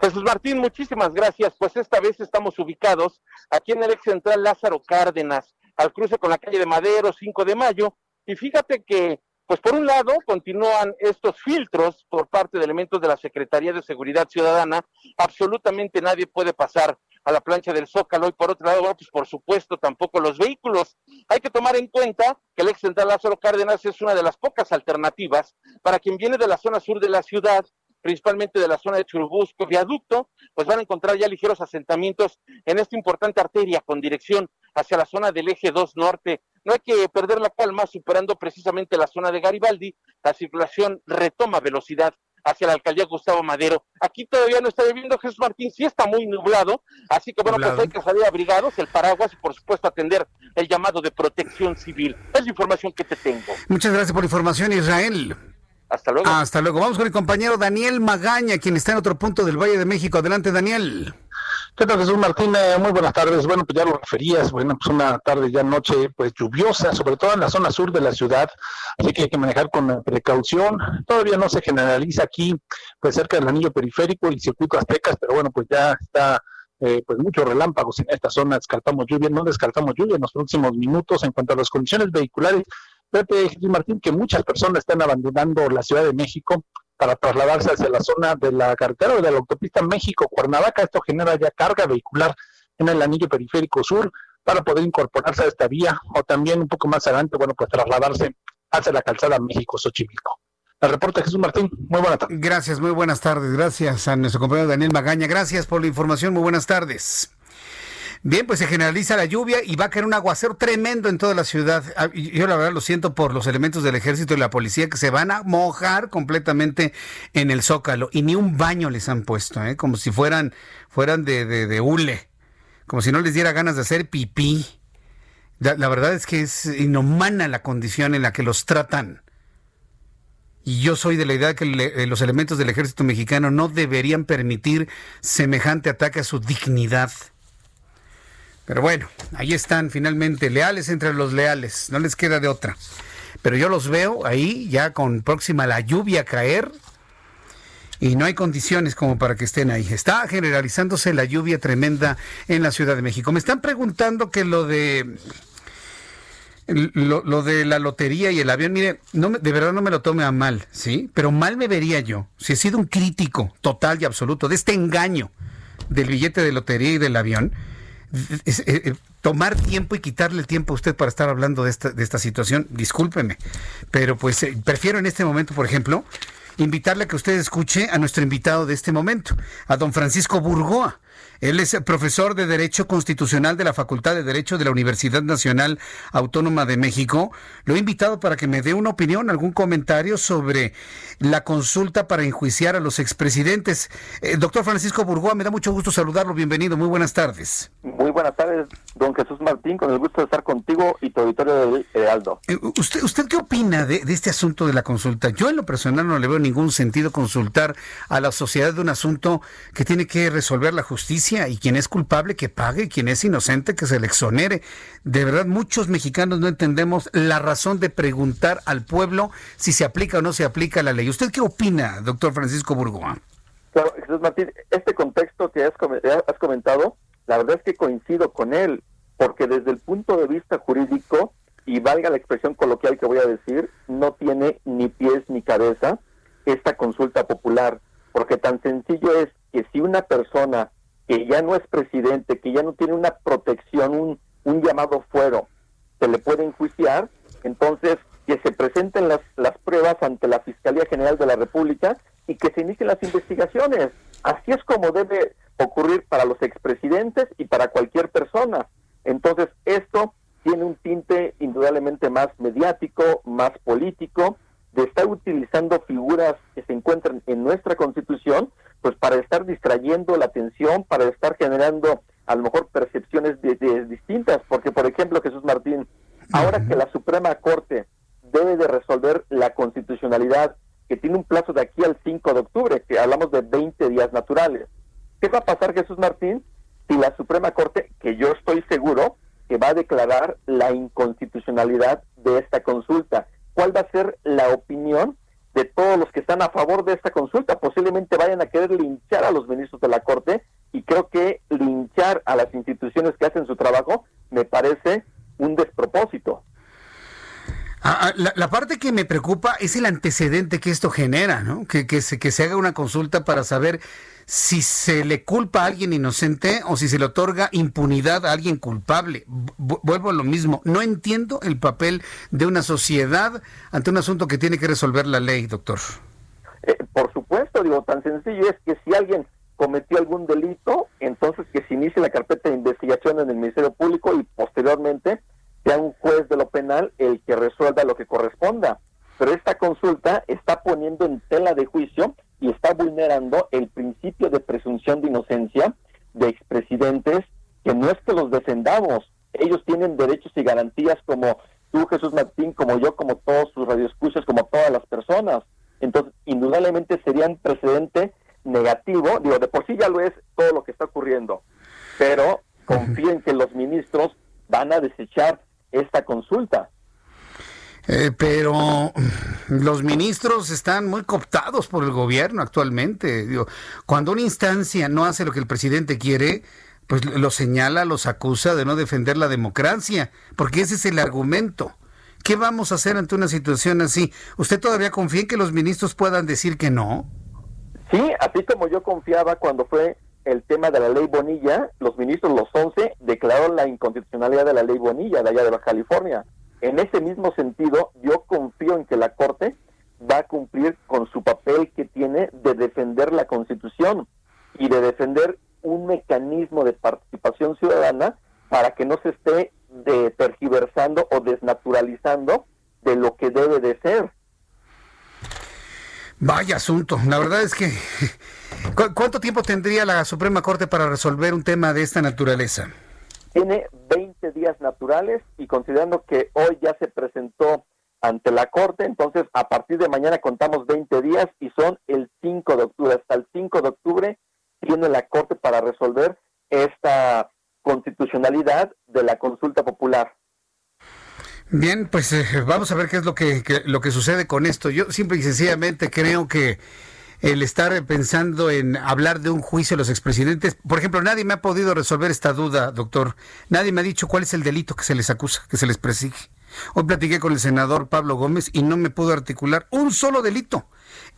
Jesús Martín, muchísimas gracias. Pues esta vez estamos ubicados aquí en el ex central Lázaro Cárdenas, al cruce con la calle de Madero, 5 de mayo. Y fíjate que, pues por un lado, continúan estos filtros por parte de elementos de la Secretaría de Seguridad Ciudadana. Absolutamente nadie puede pasar a la plancha del Zócalo y por otro lado, pues por supuesto tampoco los vehículos. Hay que tomar en cuenta que el ex central Lázaro Cárdenas es una de las pocas alternativas para quien viene de la zona sur de la ciudad, principalmente de la zona de Churubusco, viaducto, pues van a encontrar ya ligeros asentamientos en esta importante arteria con dirección hacia la zona del eje 2 norte. No hay que perder la calma, superando precisamente la zona de Garibaldi, la circulación retoma velocidad hacia la alcaldía Gustavo Madero. Aquí todavía no está lloviendo, Jesús Martín, sí está muy nublado, así que bueno, pues hay que salir abrigados, el paraguas y por supuesto atender el llamado de protección civil. Es la información que te tengo. Muchas gracias por la información, Israel. Hasta luego. Hasta luego. Vamos con el compañero Daniel Magaña, quien está en otro punto del Valle de México. Adelante, Daniel. ¿Qué tal, Jesús Martín? Eh, muy buenas tardes. Bueno, pues ya lo referías, bueno, pues una tarde ya noche, pues lluviosa, sobre todo en la zona sur de la ciudad, así que hay que manejar con precaución. Todavía no se generaliza aquí, pues cerca del anillo periférico y circuito Aztecas, pero bueno, pues ya está eh, pues muchos relámpagos en esta zona, descartamos lluvia, no descartamos lluvia en los próximos minutos en cuanto a las condiciones vehiculares. Pepe Jesús Martín, que muchas personas están abandonando la Ciudad de México para trasladarse hacia la zona de la carretera o de la autopista México-Cuernavaca. Esto genera ya carga vehicular en el anillo periférico sur para poder incorporarse a esta vía o también un poco más adelante, bueno, pues trasladarse hacia la calzada México-Xochimilco. El reporte Jesús Martín, muy buenas tardes. Gracias, muy buenas tardes. Gracias a nuestro compañero Daniel Magaña. Gracias por la información, muy buenas tardes. Bien, pues se generaliza la lluvia y va a caer un aguacero tremendo en toda la ciudad. Ah, yo la verdad lo siento por los elementos del ejército y la policía que se van a mojar completamente en el zócalo y ni un baño les han puesto, ¿eh? como si fueran, fueran de, de, hule, como si no les diera ganas de hacer pipí. La, verdad es que es inhumana la condición en la que los tratan. Y yo soy de la idea que eh, los elementos del ejército mexicano no deberían permitir semejante ataque a su dignidad. Pero bueno, ahí están finalmente, leales entre los leales, no les queda de otra. Pero yo los veo ahí ya con próxima la lluvia a caer y no hay condiciones como para que estén ahí. Está generalizándose la lluvia tremenda en la Ciudad de México. Me están preguntando que lo de lo, de la lotería y el avión, mire, no de verdad no me lo tome a mal, ¿sí? Pero mal me vería yo si he sido un crítico total y absoluto de este engaño del billete de lotería y del avión eh, eh, tomar tiempo y quitarle tiempo a usted para estar hablando de esta, de esta situación, discúlpeme, pero pues eh, prefiero en este momento, por ejemplo, invitarle a que usted escuche a nuestro invitado de este momento, a don Francisco Burgoa. Él es profesor de Derecho Constitucional de la Facultad de Derecho de la Universidad Nacional Autónoma de México. Lo he invitado para que me dé una opinión, algún comentario sobre la consulta para enjuiciar a los expresidentes. Eh, doctor Francisco Burgoa, me da mucho gusto saludarlo. Bienvenido. Muy buenas tardes. Muy buenas tardes, don Jesús Martín. Con el gusto de estar contigo y tu auditorio de Heraldo. Eh, ¿Usted, usted qué opina de, de este asunto de la consulta? Yo en lo personal no le veo ningún sentido consultar a la sociedad de un asunto que tiene que resolver la justicia y quien es culpable que pague, quien es inocente que se le exonere. De verdad, muchos mexicanos no entendemos la razón de preguntar al pueblo si se aplica o no se aplica la ley. ¿Usted qué opina, doctor Francisco Burgoa? Claro, Jesús Martín, este contexto que has comentado, la verdad es que coincido con él, porque desde el punto de vista jurídico, y valga la expresión coloquial que voy a decir, no tiene ni pies ni cabeza esta consulta popular, porque tan sencillo es que si una persona que ya no es presidente, que ya no tiene una protección, un, un llamado fuero, se le puede enjuiciar, entonces que se presenten las, las pruebas ante la Fiscalía General de la República y que se inicien las investigaciones. Así es como debe ocurrir para los expresidentes y para cualquier persona. Entonces, esto tiene un tinte indudablemente más mediático, más político, de estar utilizando figuras que se encuentran en nuestra Constitución, pues para estar distrayendo la atención, para estar generando a lo mejor percepciones distintas, porque por ejemplo Jesús Martín, ahora que la Suprema Corte debe de resolver la constitucionalidad que tiene un plazo de aquí al 5 de octubre, que hablamos de 20 días naturales. ¿Qué va a pasar Jesús Martín si la Suprema Corte, que yo estoy seguro que va a declarar la inconstitucionalidad de esta consulta? ¿Cuál va a ser la opinión de todos los que están a favor de esta consulta. Posiblemente vayan a querer linchar a los ministros de la Corte y creo que linchar a las instituciones que hacen su trabajo me parece un despropósito. Ah, ah, la, parte que me preocupa es el antecedente que esto genera, ¿no? Que, que, se, que se haga una consulta para saber si se le culpa a alguien inocente o si se le otorga impunidad a alguien culpable. vuelvo a lo mismo. No entiendo el papel de una sociedad ante un asunto que tiene que resolver la ley, doctor. Eh, por supuesto, digo, tan sencillo es que si alguien cometió algún delito, entonces que se inicie la carpeta de investigación en el Ministerio Público y posteriormente sea un juez de lo penal el que resuelva lo que corresponda. Pero esta consulta está poniendo en tela de juicio y está vulnerando el principio de presunción de inocencia de expresidentes que no es que los defendamos, ellos tienen derechos y garantías como tú, Jesús Martín, como yo, como todos sus radioescuchas, como todas las personas. Entonces, indudablemente sería un precedente negativo, digo, de por sí ya lo es todo lo que está ocurriendo, pero confíen que los ministros van a desechar esta consulta. Eh, pero los ministros están muy cooptados por el gobierno actualmente. Digo, cuando una instancia no hace lo que el presidente quiere, pues lo señala, los acusa de no defender la democracia, porque ese es el argumento. ¿Qué vamos a hacer ante una situación así? ¿Usted todavía confía en que los ministros puedan decir que no? Sí, así como yo confiaba cuando fue el tema de la ley Bonilla, los ministros, los 11, declararon la inconstitucionalidad de la ley Bonilla de allá de Baja California. En ese mismo sentido, yo confío en que la Corte va a cumplir con su papel que tiene de defender la Constitución y de defender un mecanismo de participación ciudadana para que no se esté de tergiversando o desnaturalizando de lo que debe de ser. Vaya asunto. La verdad es que ¿cuánto tiempo tendría la Suprema Corte para resolver un tema de esta naturaleza? Tiene 20 días naturales y considerando que hoy ya se presentó ante la Corte, entonces a partir de mañana contamos 20 días y son el 5 de octubre. Hasta el 5 de octubre tiene la Corte para resolver esta constitucionalidad de la consulta popular. Bien, pues eh, vamos a ver qué es lo que, lo que sucede con esto. Yo simple y sencillamente creo que el estar pensando en hablar de un juicio a los expresidentes. Por ejemplo, nadie me ha podido resolver esta duda, doctor. Nadie me ha dicho cuál es el delito que se les acusa, que se les persigue. Hoy platiqué con el senador Pablo Gómez y no me pudo articular un solo delito.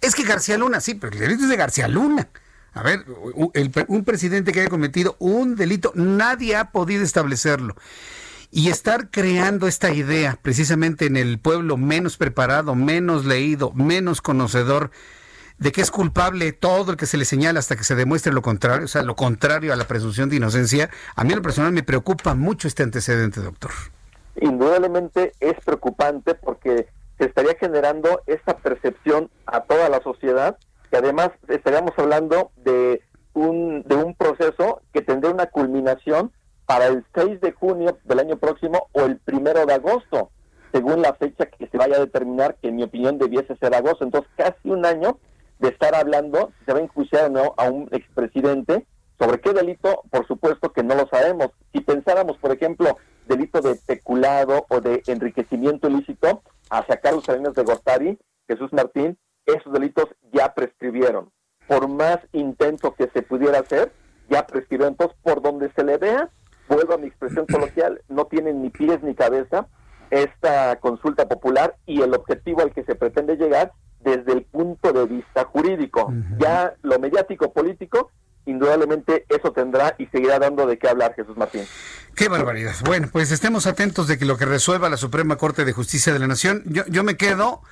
Es que García Luna, sí, pero el delito es de García Luna. A ver, un presidente que haya cometido un delito, nadie ha podido establecerlo. Y estar creando esta idea precisamente en el pueblo menos preparado, menos leído, menos conocedor, de que es culpable todo el que se le señala hasta que se demuestre lo contrario, o sea, lo contrario a la presunción de inocencia, a mí en lo personal me preocupa mucho este antecedente, doctor. Indudablemente es preocupante porque se estaría generando esa percepción a toda la sociedad, que además estaríamos hablando de un, de un proceso que tendría una culminación para el 6 de junio del año próximo o el primero de agosto, según la fecha que se vaya a determinar, que en mi opinión debiese ser agosto. Entonces, casi un año de estar hablando se va a enjuiciar o no a un expresidente. ¿Sobre qué delito? Por supuesto que no lo sabemos. Si pensáramos, por ejemplo, delito de peculado o de enriquecimiento ilícito hacia Carlos Salinas de Gortari, Jesús Martín, esos delitos ya prescribieron. Por más intento que se pudiera hacer, ya prescribieron. Entonces, por donde se le vea, vuelvo a mi expresión coloquial, no tienen ni pies ni cabeza esta consulta popular y el objetivo al que se pretende llegar desde el punto de vista jurídico. Ya lo mediático político, indudablemente eso tendrá y seguirá dando de qué hablar Jesús Martín. Qué barbaridad. Bueno, pues estemos atentos de que lo que resuelva la Suprema Corte de Justicia de la Nación, yo, yo me quedo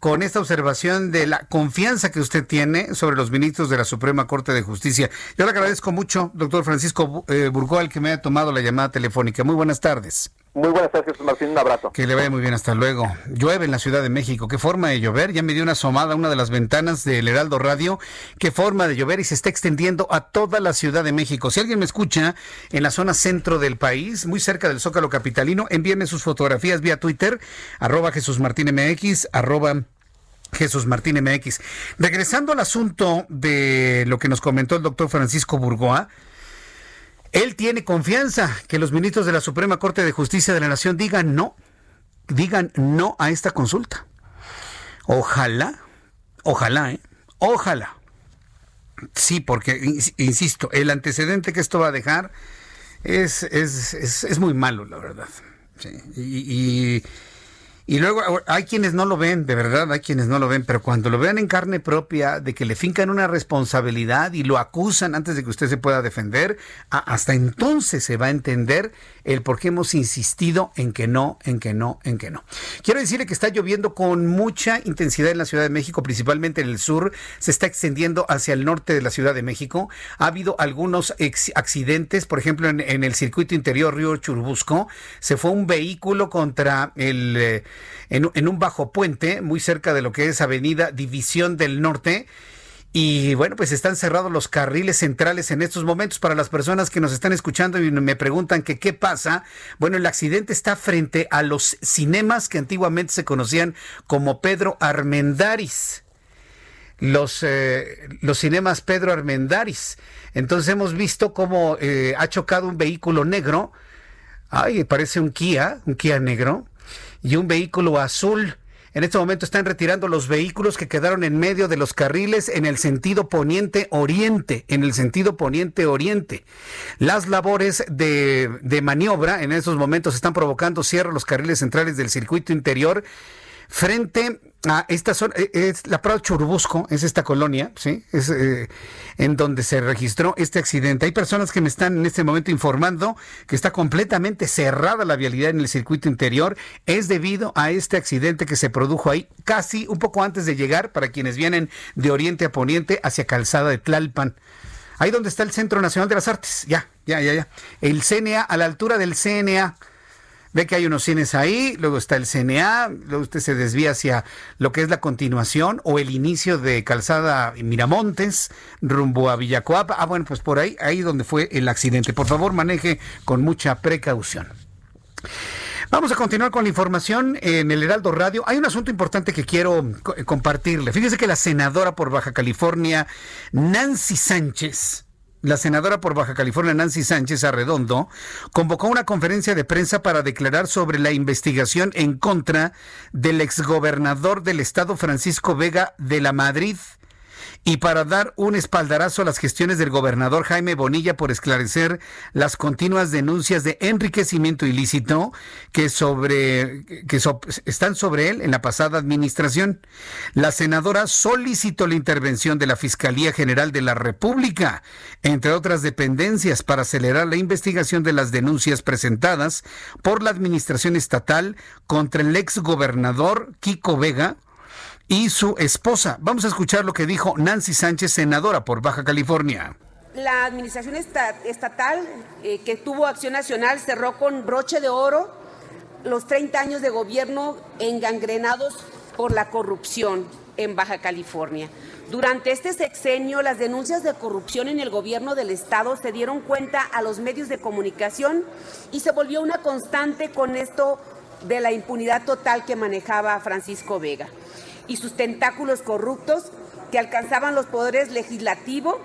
con esta observación de la confianza que usted tiene sobre los ministros de la Suprema Corte de Justicia. Yo le agradezco mucho, doctor Francisco eh, Burgoal, que me haya tomado la llamada telefónica. Muy buenas tardes. Muy buenas tardes, Martín. Un abrazo. Que le vaya muy bien. Hasta luego. Llueve en la Ciudad de México. ¿Qué forma de llover? Ya me dio una asomada a una de las ventanas del Heraldo Radio. ¿Qué forma de llover? Y se está extendiendo a toda la Ciudad de México. Si alguien me escucha en la zona centro del país, muy cerca del Zócalo Capitalino, envíeme sus fotografías vía Twitter, arroba Jesús Martín MX, arroba Jesús Martín MX. Regresando al asunto de lo que nos comentó el doctor Francisco Burgoa, él tiene confianza que los ministros de la Suprema Corte de Justicia de la Nación digan no, digan no a esta consulta. Ojalá, ojalá, ¿eh? ojalá. Sí, porque, insisto, el antecedente que esto va a dejar es, es, es, es muy malo, la verdad. Sí. y, y y luego hay quienes no lo ven, de verdad, hay quienes no lo ven, pero cuando lo vean en carne propia, de que le fincan una responsabilidad y lo acusan antes de que usted se pueda defender, hasta entonces se va a entender el por qué hemos insistido en que no, en que no, en que no. Quiero decirle que está lloviendo con mucha intensidad en la Ciudad de México, principalmente en el sur, se está extendiendo hacia el norte de la Ciudad de México. Ha habido algunos accidentes, por ejemplo, en, el circuito interior Río Churubusco, se fue un vehículo contra el, eh, en, un bajo puente, muy cerca de lo que es Avenida División del Norte Y bueno, pues están cerrados los carriles centrales en estos momentos para las personas que nos están escuchando y me preguntan que qué pasa. Bueno, el accidente está frente a los cinemas que antiguamente se conocían como Pedro Armendaris. Los, eh, los cinemas Pedro Armendaris. Entonces hemos visto cómo eh, ha chocado un vehículo negro. Ay, parece un Kia, un Kia negro. Y un vehículo azul en este momento están retirando los vehículos que quedaron en medio de los carriles en el sentido poniente-oriente, en el sentido poniente-oriente. Las labores de, de maniobra en estos momentos están provocando cierre los carriles centrales del circuito interior frente a esta zona, eh, es la Prado Churubusco, es esta colonia, ¿sí? Es eh, en donde se registró este accidente. Hay personas que me están en este momento informando que está completamente cerrada la vialidad en el circuito interior. Es debido a este accidente que se produjo ahí casi un poco antes de llegar para quienes vienen de oriente a poniente hacia Calzada de Tlalpan. Ahí donde está el Centro Nacional de las Artes. Ya, ya, ya, ya. El CNA, a la altura del CNA. Ve que hay unos cines ahí, luego está el CNA, luego usted se desvía hacia lo que es la continuación o el inicio de Calzada Miramontes, rumbo a Villacoapa. Ah, bueno, pues por ahí, ahí donde fue el accidente. Por favor, maneje con mucha precaución. Vamos a continuar con la información en el Heraldo Radio. Hay un asunto importante que quiero compartirle. Fíjese que la senadora por Baja California, Nancy Sánchez, la senadora por Baja California Nancy Sánchez Arredondo convocó una conferencia de prensa para declarar sobre la investigación en contra del exgobernador del estado Francisco Vega de la Madrid y para dar un espaldarazo a las gestiones del gobernador Jaime Bonilla por esclarecer las continuas denuncias de enriquecimiento ilícito que sobre que están sobre él en la pasada administración. La senadora solicitó la intervención de la Fiscalía General de la República, entre otras dependencias, para acelerar la investigación de las denuncias presentadas por la administración estatal contra el ex gobernador Kiko Vega y su esposa. Vamos a escuchar lo que dijo Nancy Sánchez, senadora por Baja California. La administración estatal eh, que tuvo acción nacional cerró con broche de oro los 30 años de gobierno engangrenados por la corrupción en Baja California. Durante este sexenio, las denuncias de corrupción en el gobierno del Estado se dieron cuenta a los medios de comunicación y se volvió una constante con esto de la impunidad total que manejaba Francisco Vega y sus tentáculos corruptos que alcanzaban los poderes legislativo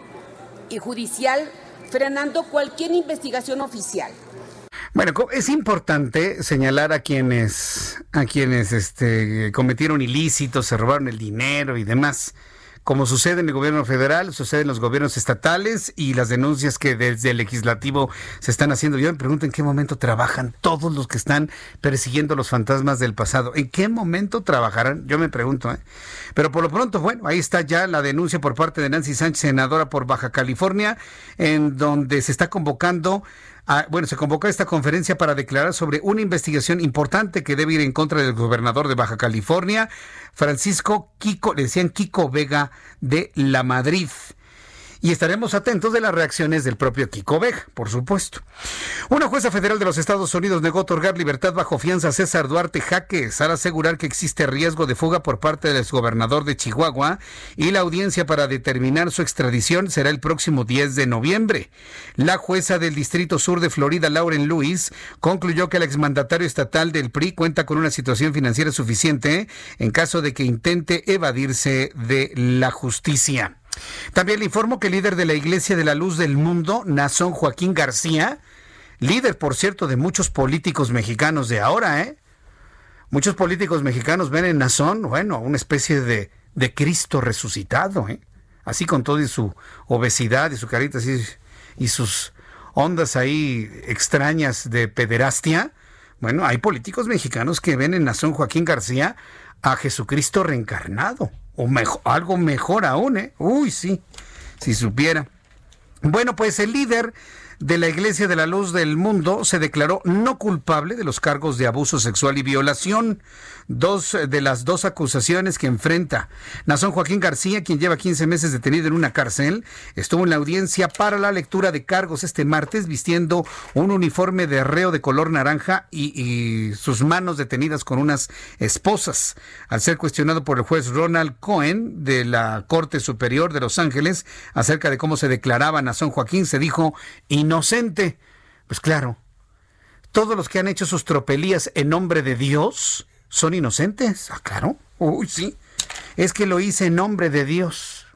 y judicial, frenando cualquier investigación oficial. Bueno, es importante señalar a quienes, a quienes este, cometieron ilícitos, se robaron el dinero y demás como sucede en el gobierno federal, sucede en los gobiernos estatales y las denuncias que desde el legislativo se están haciendo. Yo me pregunto en qué momento trabajan todos los que están persiguiendo los fantasmas del pasado. ¿En qué momento trabajarán? Yo me pregunto. ¿eh? Pero por lo pronto, bueno, ahí está ya la denuncia por parte de Nancy Sánchez, senadora por Baja California, en donde se está convocando bueno, se convocó esta conferencia para declarar sobre una investigación importante que debe ir en contra del gobernador de Baja California, Francisco Kiko, le decían Kiko Vega de La Madrid y estaremos atentos de las reacciones del propio Kiko Vega, por supuesto. Una jueza federal de los Estados Unidos negó otorgar libertad bajo fianza a César Duarte Jaques al asegurar que existe riesgo de fuga por parte del exgobernador de Chihuahua y la audiencia para determinar su extradición será el próximo 10 de noviembre. La jueza del Distrito Sur de Florida, Lauren Lewis, concluyó que el exmandatario estatal del PRI cuenta con una situación financiera suficiente en caso de que intente evadirse de la justicia. También le informo que el líder de la Iglesia de la Luz del Mundo, Nazón Joaquín García, líder, por cierto, de muchos políticos mexicanos de ahora, ¿eh? Muchos políticos mexicanos ven en Nazón, bueno, una especie de, de Cristo resucitado, ¿eh? Así con toda su obesidad y su carita así, y sus ondas ahí extrañas de pederastia. Bueno, hay políticos mexicanos que ven en Nazón Joaquín García a Jesucristo reencarnado. O mejor, algo mejor aún, ¿eh? Uy, sí, si supiera. Bueno, pues el líder de la Iglesia de la Luz del Mundo se declaró no culpable de los cargos de abuso sexual y violación. Dos de las dos acusaciones que enfrenta. Nazón Joaquín García, quien lleva 15 meses detenido en una cárcel, estuvo en la audiencia para la lectura de cargos este martes vistiendo un uniforme de reo de color naranja y, y sus manos detenidas con unas esposas. Al ser cuestionado por el juez Ronald Cohen de la Corte Superior de Los Ángeles acerca de cómo se declaraba Nazón Joaquín, se dijo inocente. Pues claro, todos los que han hecho sus tropelías en nombre de Dios son inocentes. Ah, claro. Uy, sí. Es que lo hice en nombre de Dios.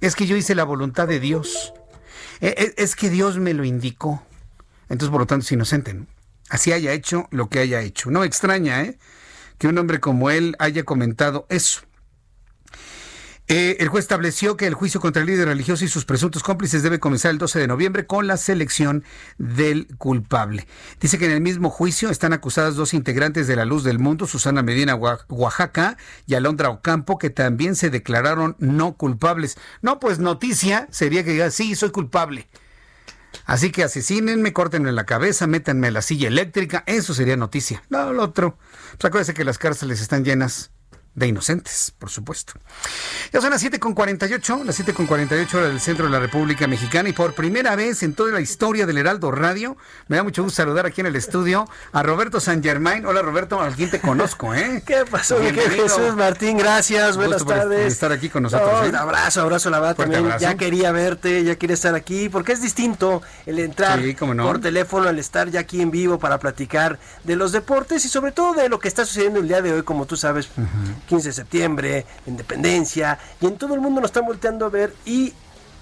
Es que yo hice la voluntad de Dios. E, e, Es que Dios me lo indicó. Entonces, por lo tanto, es inocente. ¿no? Así haya hecho lo que haya hecho. No extraña, ¿eh? Que un hombre como él haya comentado eso. Eh, el juez estableció que el juicio contra el líder religioso y sus presuntos cómplices debe comenzar el 12 de noviembre con la selección del culpable. Dice que en el mismo juicio están acusadas dos integrantes de la Luz del Mundo, Susana Medina Oa- Oaxaca y Alondra Ocampo, que también se declararon no culpables. No, pues noticia sería que diga, sí, soy culpable. Así que asesínenme, córtenme la cabeza, métanme a la silla eléctrica, eso sería noticia. No, lo otro. Pues acuérdense que las cárceles están llenas de inocentes, por supuesto. Ya son las 7.48, las 7.48 horas del centro de la República Mexicana y por primera vez en toda la historia del Heraldo Radio, me da mucho gusto saludar aquí en el estudio a Roberto San Germain. Hola Roberto, al quien te conozco, ¿eh? ¿Qué pasó. Jesús Martín? Gracias, buenas Gusto por tardes. estar aquí con nosotros, No, ¿eh? un abrazo, abrazo, la verdad, también. abrazo. Ya quería verte, ya quería estar aquí, porque es distinto el entrar Sí, no. por teléfono al estar ya aquí en vivo para platicar de los deportes y sobre todo de lo que está sucediendo el día de hoy, como tú sabes, 15 de septiembre, independencia, y en todo el mundo nos están volteando a ver y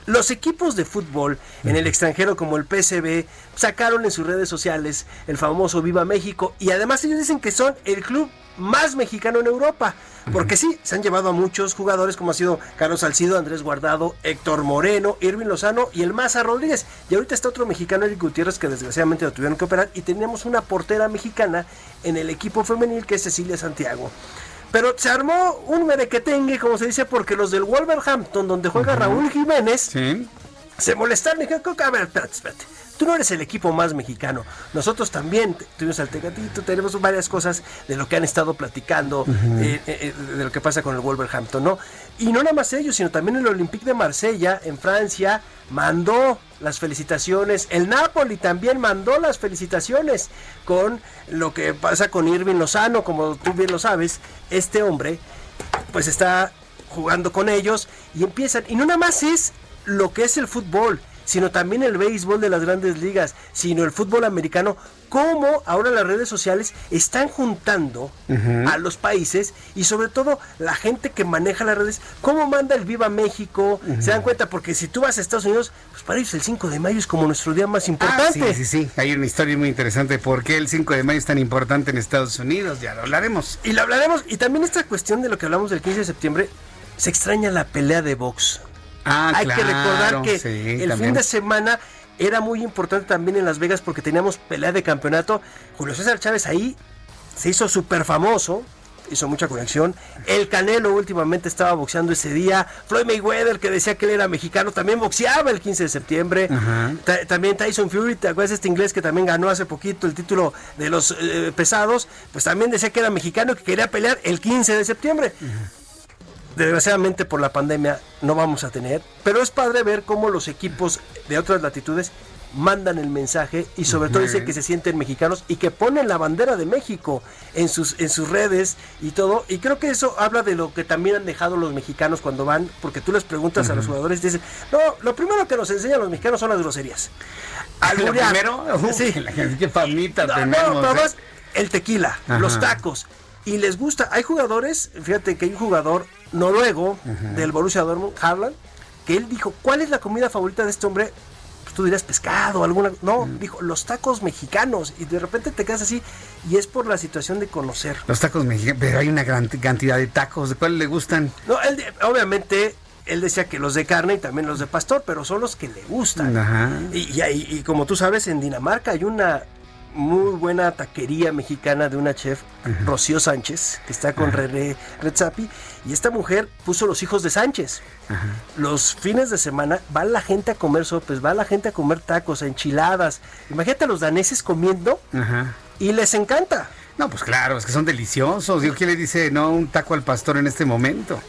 los equipos de fútbol en el extranjero como el PSV sacaron en sus redes sociales el famoso Viva México y además ellos dicen que son el club más mexicano en Europa. Porque sí, se han llevado a muchos jugadores como ha sido Carlos Salcido, Andrés Guardado, Héctor Moreno, Irving Lozano y el Maza Rodríguez. Y ahorita está otro mexicano, Eric Gutiérrez, que desgraciadamente lo tuvieron que operar. Y teníamos una portera mexicana en el equipo femenil que es Cecilia Santiago. Pero se armó un merequetengue, como se dice, porque los del Wolverhampton, donde juega Raúl Jiménez, se molestaron y dijeron, a ver, espérate, espérate. Tú no eres el equipo más mexicano. Nosotros también tuvimos al Tecatito, tenemos varias cosas de lo que han estado platicando, eh, eh, eh, de lo que pasa con el Wolverhampton, ¿no? Y no nada más ellos, sino también el Olympique de Marsella, en Francia, mandó las felicitaciones. El Napoli también mandó las felicitaciones con lo que pasa con Irving Lozano, como tú bien lo sabes. Este hombre, pues está jugando con ellos y empiezan. Y no nada más es lo que es el fútbol, sino también el béisbol de las grandes ligas, sino el fútbol americano. Cómo ahora las redes sociales están juntando a los países y sobre todo la gente que maneja las redes, cómo manda el Viva México, se dan cuenta, porque si tú vas a Estados Unidos, pues para ellos el 5 de mayo es como nuestro día más Ah, importante. sí, sí, sí. Hay una historia muy interesante. ¿Por qué el 5 de mayo es tan importante en Estados Unidos? Ya lo hablaremos. Y lo hablaremos. Y también esta cuestión de lo que hablamos del 15 de septiembre, se extraña la pelea de box. Ah, Hay que recordar que sí, el también. fin de semana era muy importante también en Las Vegas porque teníamos pelea de campeonato. Julio César Chávez ahí se hizo súper famoso. Hizo mucha conexión. El Canelo últimamente estaba boxeando ese día. Floyd Mayweather, que decía que él era mexicano, también boxeaba el 15 de septiembre. Ta- También Tyson Fury, ¿te acuerdas este inglés que también ganó hace poquito el título de los eh, pesados? Pues también decía que era mexicano y que quería pelear el 15 de septiembre. Desgraciadamente por la pandemia no vamos a tener, pero es padre ver cómo los equipos de otras latitudes mandan el mensaje y sobre todo dicen que se sienten mexicanos y que ponen la bandera de México en sus en sus redes y todo y creo que eso habla de lo que también han dejado los mexicanos cuando van porque tú les preguntas a los jugadores dicen no lo primero que nos enseñan los mexicanos son las groserías ¿Lo Alburear. primero? Uf, sí la gente, famita no, tenemos. no, pero ¿eh? el tequila, Ajá. los tacos. Y les gusta. Hay jugadores, fíjate que hay un jugador noruego del Borussia Dortmund, Haaland, que él dijo, ¿cuál es la comida favorita de este hombre? Pues tú dirías pescado, alguna... No, dijo, los tacos mexicanos. Y de repente te quedas así. Y es por la situación de conocer. Los tacos mexicanos, pero hay una gran cantidad de tacos. ¿De cuáles le gustan? No, él, obviamente... Él decía que los de carne y también los de pastor, pero son los que le gustan. Ajá. Y, y y como tú sabes, en Dinamarca hay una muy buena taquería mexicana de una chef, Rocío Sánchez, que está con René Redzapi, y esta mujer puso los hijos de Sánchez. Los fines de semana va la gente a comer sopes, va la gente a comer tacos, enchiladas. Imagínate a los daneses comiendo y les encanta. No, pues claro, es que son deliciosos. Digo, ¿quién le dice no un taco al pastor en este momento?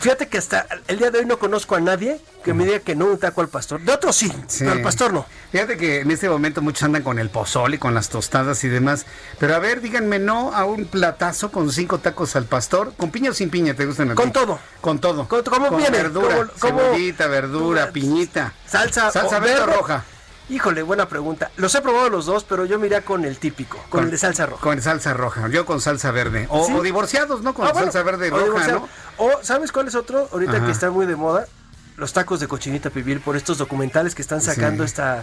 Fíjate que hasta el día de hoy no conozco a nadie que me diga que no un taco al pastor. De otros sí, pero al pastor no. Fíjate que en este momento muchos andan con el pozole, con las tostadas y demás. Pero a ver, díganme no a un platazo con cinco tacos al pastor. ¿Con piña o sin piña te gustan? Con todo. Con todo. Con, ¿Cómo con viene? verdura, ¿Cómo- cebollita, verdura, piñita. Salsa, Salsa verde o roja. Híjole, buena pregunta. Los he probado los dos, pero yo me iría con el típico, con, el de salsa roja. Con salsa roja. Yo con salsa verde. O, ¿Sí? o divorciados, ¿no? Con Ah, bueno, salsa verde o roja. ¿no? O, ¿sabes cuál es otro? Ahorita Ajá. que está muy de moda, los tacos de cochinita pibil por estos documentales que están sacando Sí. esta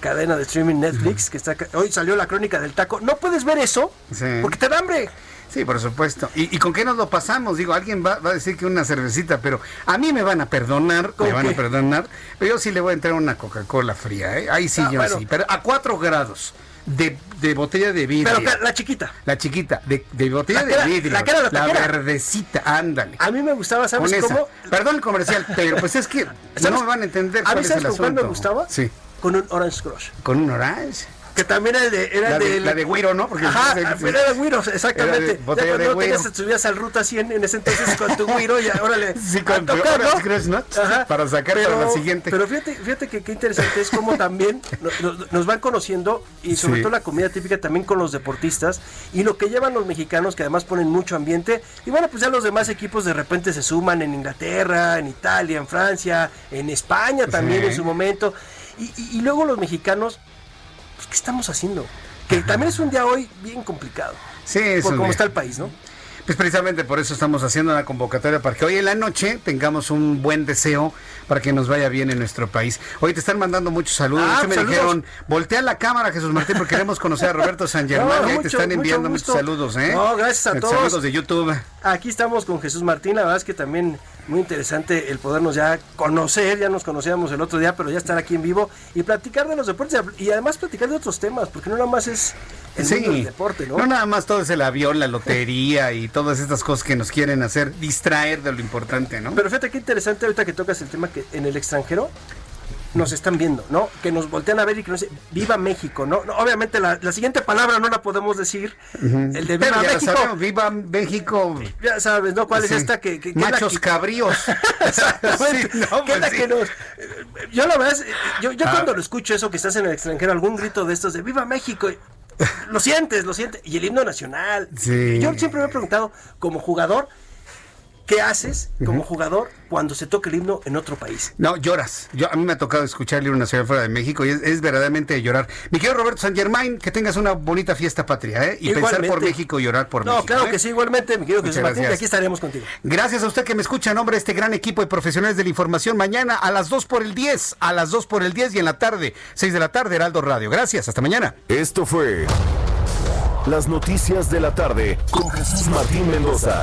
cadena de streaming Netflix, que está hoy salió la crónica del taco. No puedes ver eso Sí. porque te da hambre. Sí, por supuesto. ¿Y, y con qué nos lo pasamos? Digo, alguien va, va a decir que una cervecita, pero a mí me van a perdonar, ¿Con me van a perdonar, pero yo sí le voy a entrar una Coca-Cola fría, ¿eh? Ahí sí, Ah, yo bueno. sí, pero a 4 grados de, de botella de vidrio. Pero la chiquita. La chiquita, de, de botella La de vidrio. la que era la taquera. verdecita, ándale. A mí me gustaba, ¿sabes Con esa. cómo? Perdón el comercial, pero pues es que no me van a entender ¿A mí es sabes con cuál me gustaba? Sí. Con un Orange Crush. Con un orange. Que también era de... Era La de- de la de Güiro, ¿no? Porque Ajá, era de Güiro, exactamente. Era de ya cuando de no te subías al Ruta 100 en ese entonces con tu Güiro, ya, órale. Sí, con tu ¿no? Para sacar para la siguiente. Pero fíjate, fíjate que qué interesante es cómo también no- no- nos, van conociendo y sobre Sí. todo la comida típica también con los deportistas y lo que llevan los mexicanos que además ponen mucho ambiente y bueno pues ya los demás equipos de repente se suman en Inglaterra, en Italia, en Francia, en España también Sí. en su momento y, y- y luego los mexicanos ¿qué estamos haciendo? Que también es un día hoy bien complicado. Sí, por cómo día. está el país, ¿no? Pues precisamente por eso estamos haciendo una convocatoria para que hoy en la noche tengamos un buen deseo para que nos vaya bien en nuestro país. Hoy te están mandando muchos saludos. Ah, me saludos. dijeron, voltea la cámara, Jesús Martín, porque queremos conocer a Roberto San Germán. No, y ahí te están enviando muchos saludos, ¿eh? No, gracias a todos. Saludos de YouTube. Aquí estamos con Jesús Martín, la verdad es que también muy interesante el podernos ya conocer, ya nos conocíamos el otro día, pero ya estar aquí en vivo y platicar de los deportes y además platicar de otros temas, porque no nada más es el mundo del deporte, ¿no? No nada más todo es el avión, la lotería y todas estas cosas que nos quieren hacer distraer de lo importante, ¿no? Pero fíjate qué interesante ahorita que tocas el tema que en el extranjero nos están viendo, ¿no? Que nos voltean a ver y que nos dicen, viva México, ¿no? No, obviamente la, la siguiente palabra no la podemos decir, el de Pero viva ya México. sabemos, viva México. Ya sabes, ¿no? ¿Cuál Sí. es esta que... Machos que- cabríos. Exactamente. Sí, no, ¿Qué es pues la sí. que nos- Yo la verdad, es- yo, yo Ah. cuando lo escucho eso que estás en el extranjero, algún grito de estos de ¡Viva México! Lo sientes, lo sientes. Y el himno nacional. Sí. Yo siempre me he preguntado, como jugador, ¿qué haces como jugador cuando se toca el himno en otro país? No, lloras. Yo, a mí me ha tocado escuchar el libro nacional fuera de México y es, es verdaderamente de llorar. Mi querido Roberto San Germain, que tengas una bonita fiesta patria, ¿eh? Y pensar por. México y llorar por no, México. claro ¿eh? que sí, igualmente, mi querido Muchas Jesús Martín, aquí estaremos contigo. Gracias a usted que me escucha en nombre de este gran equipo de profesionales de la información. Mañana a las 2 por el 10, a las 2 por el 10 y en la tarde, 6 de la tarde, Heraldo Radio. Gracias, hasta mañana. Esto fue las noticias de la tarde con Jesús Martín Mendoza.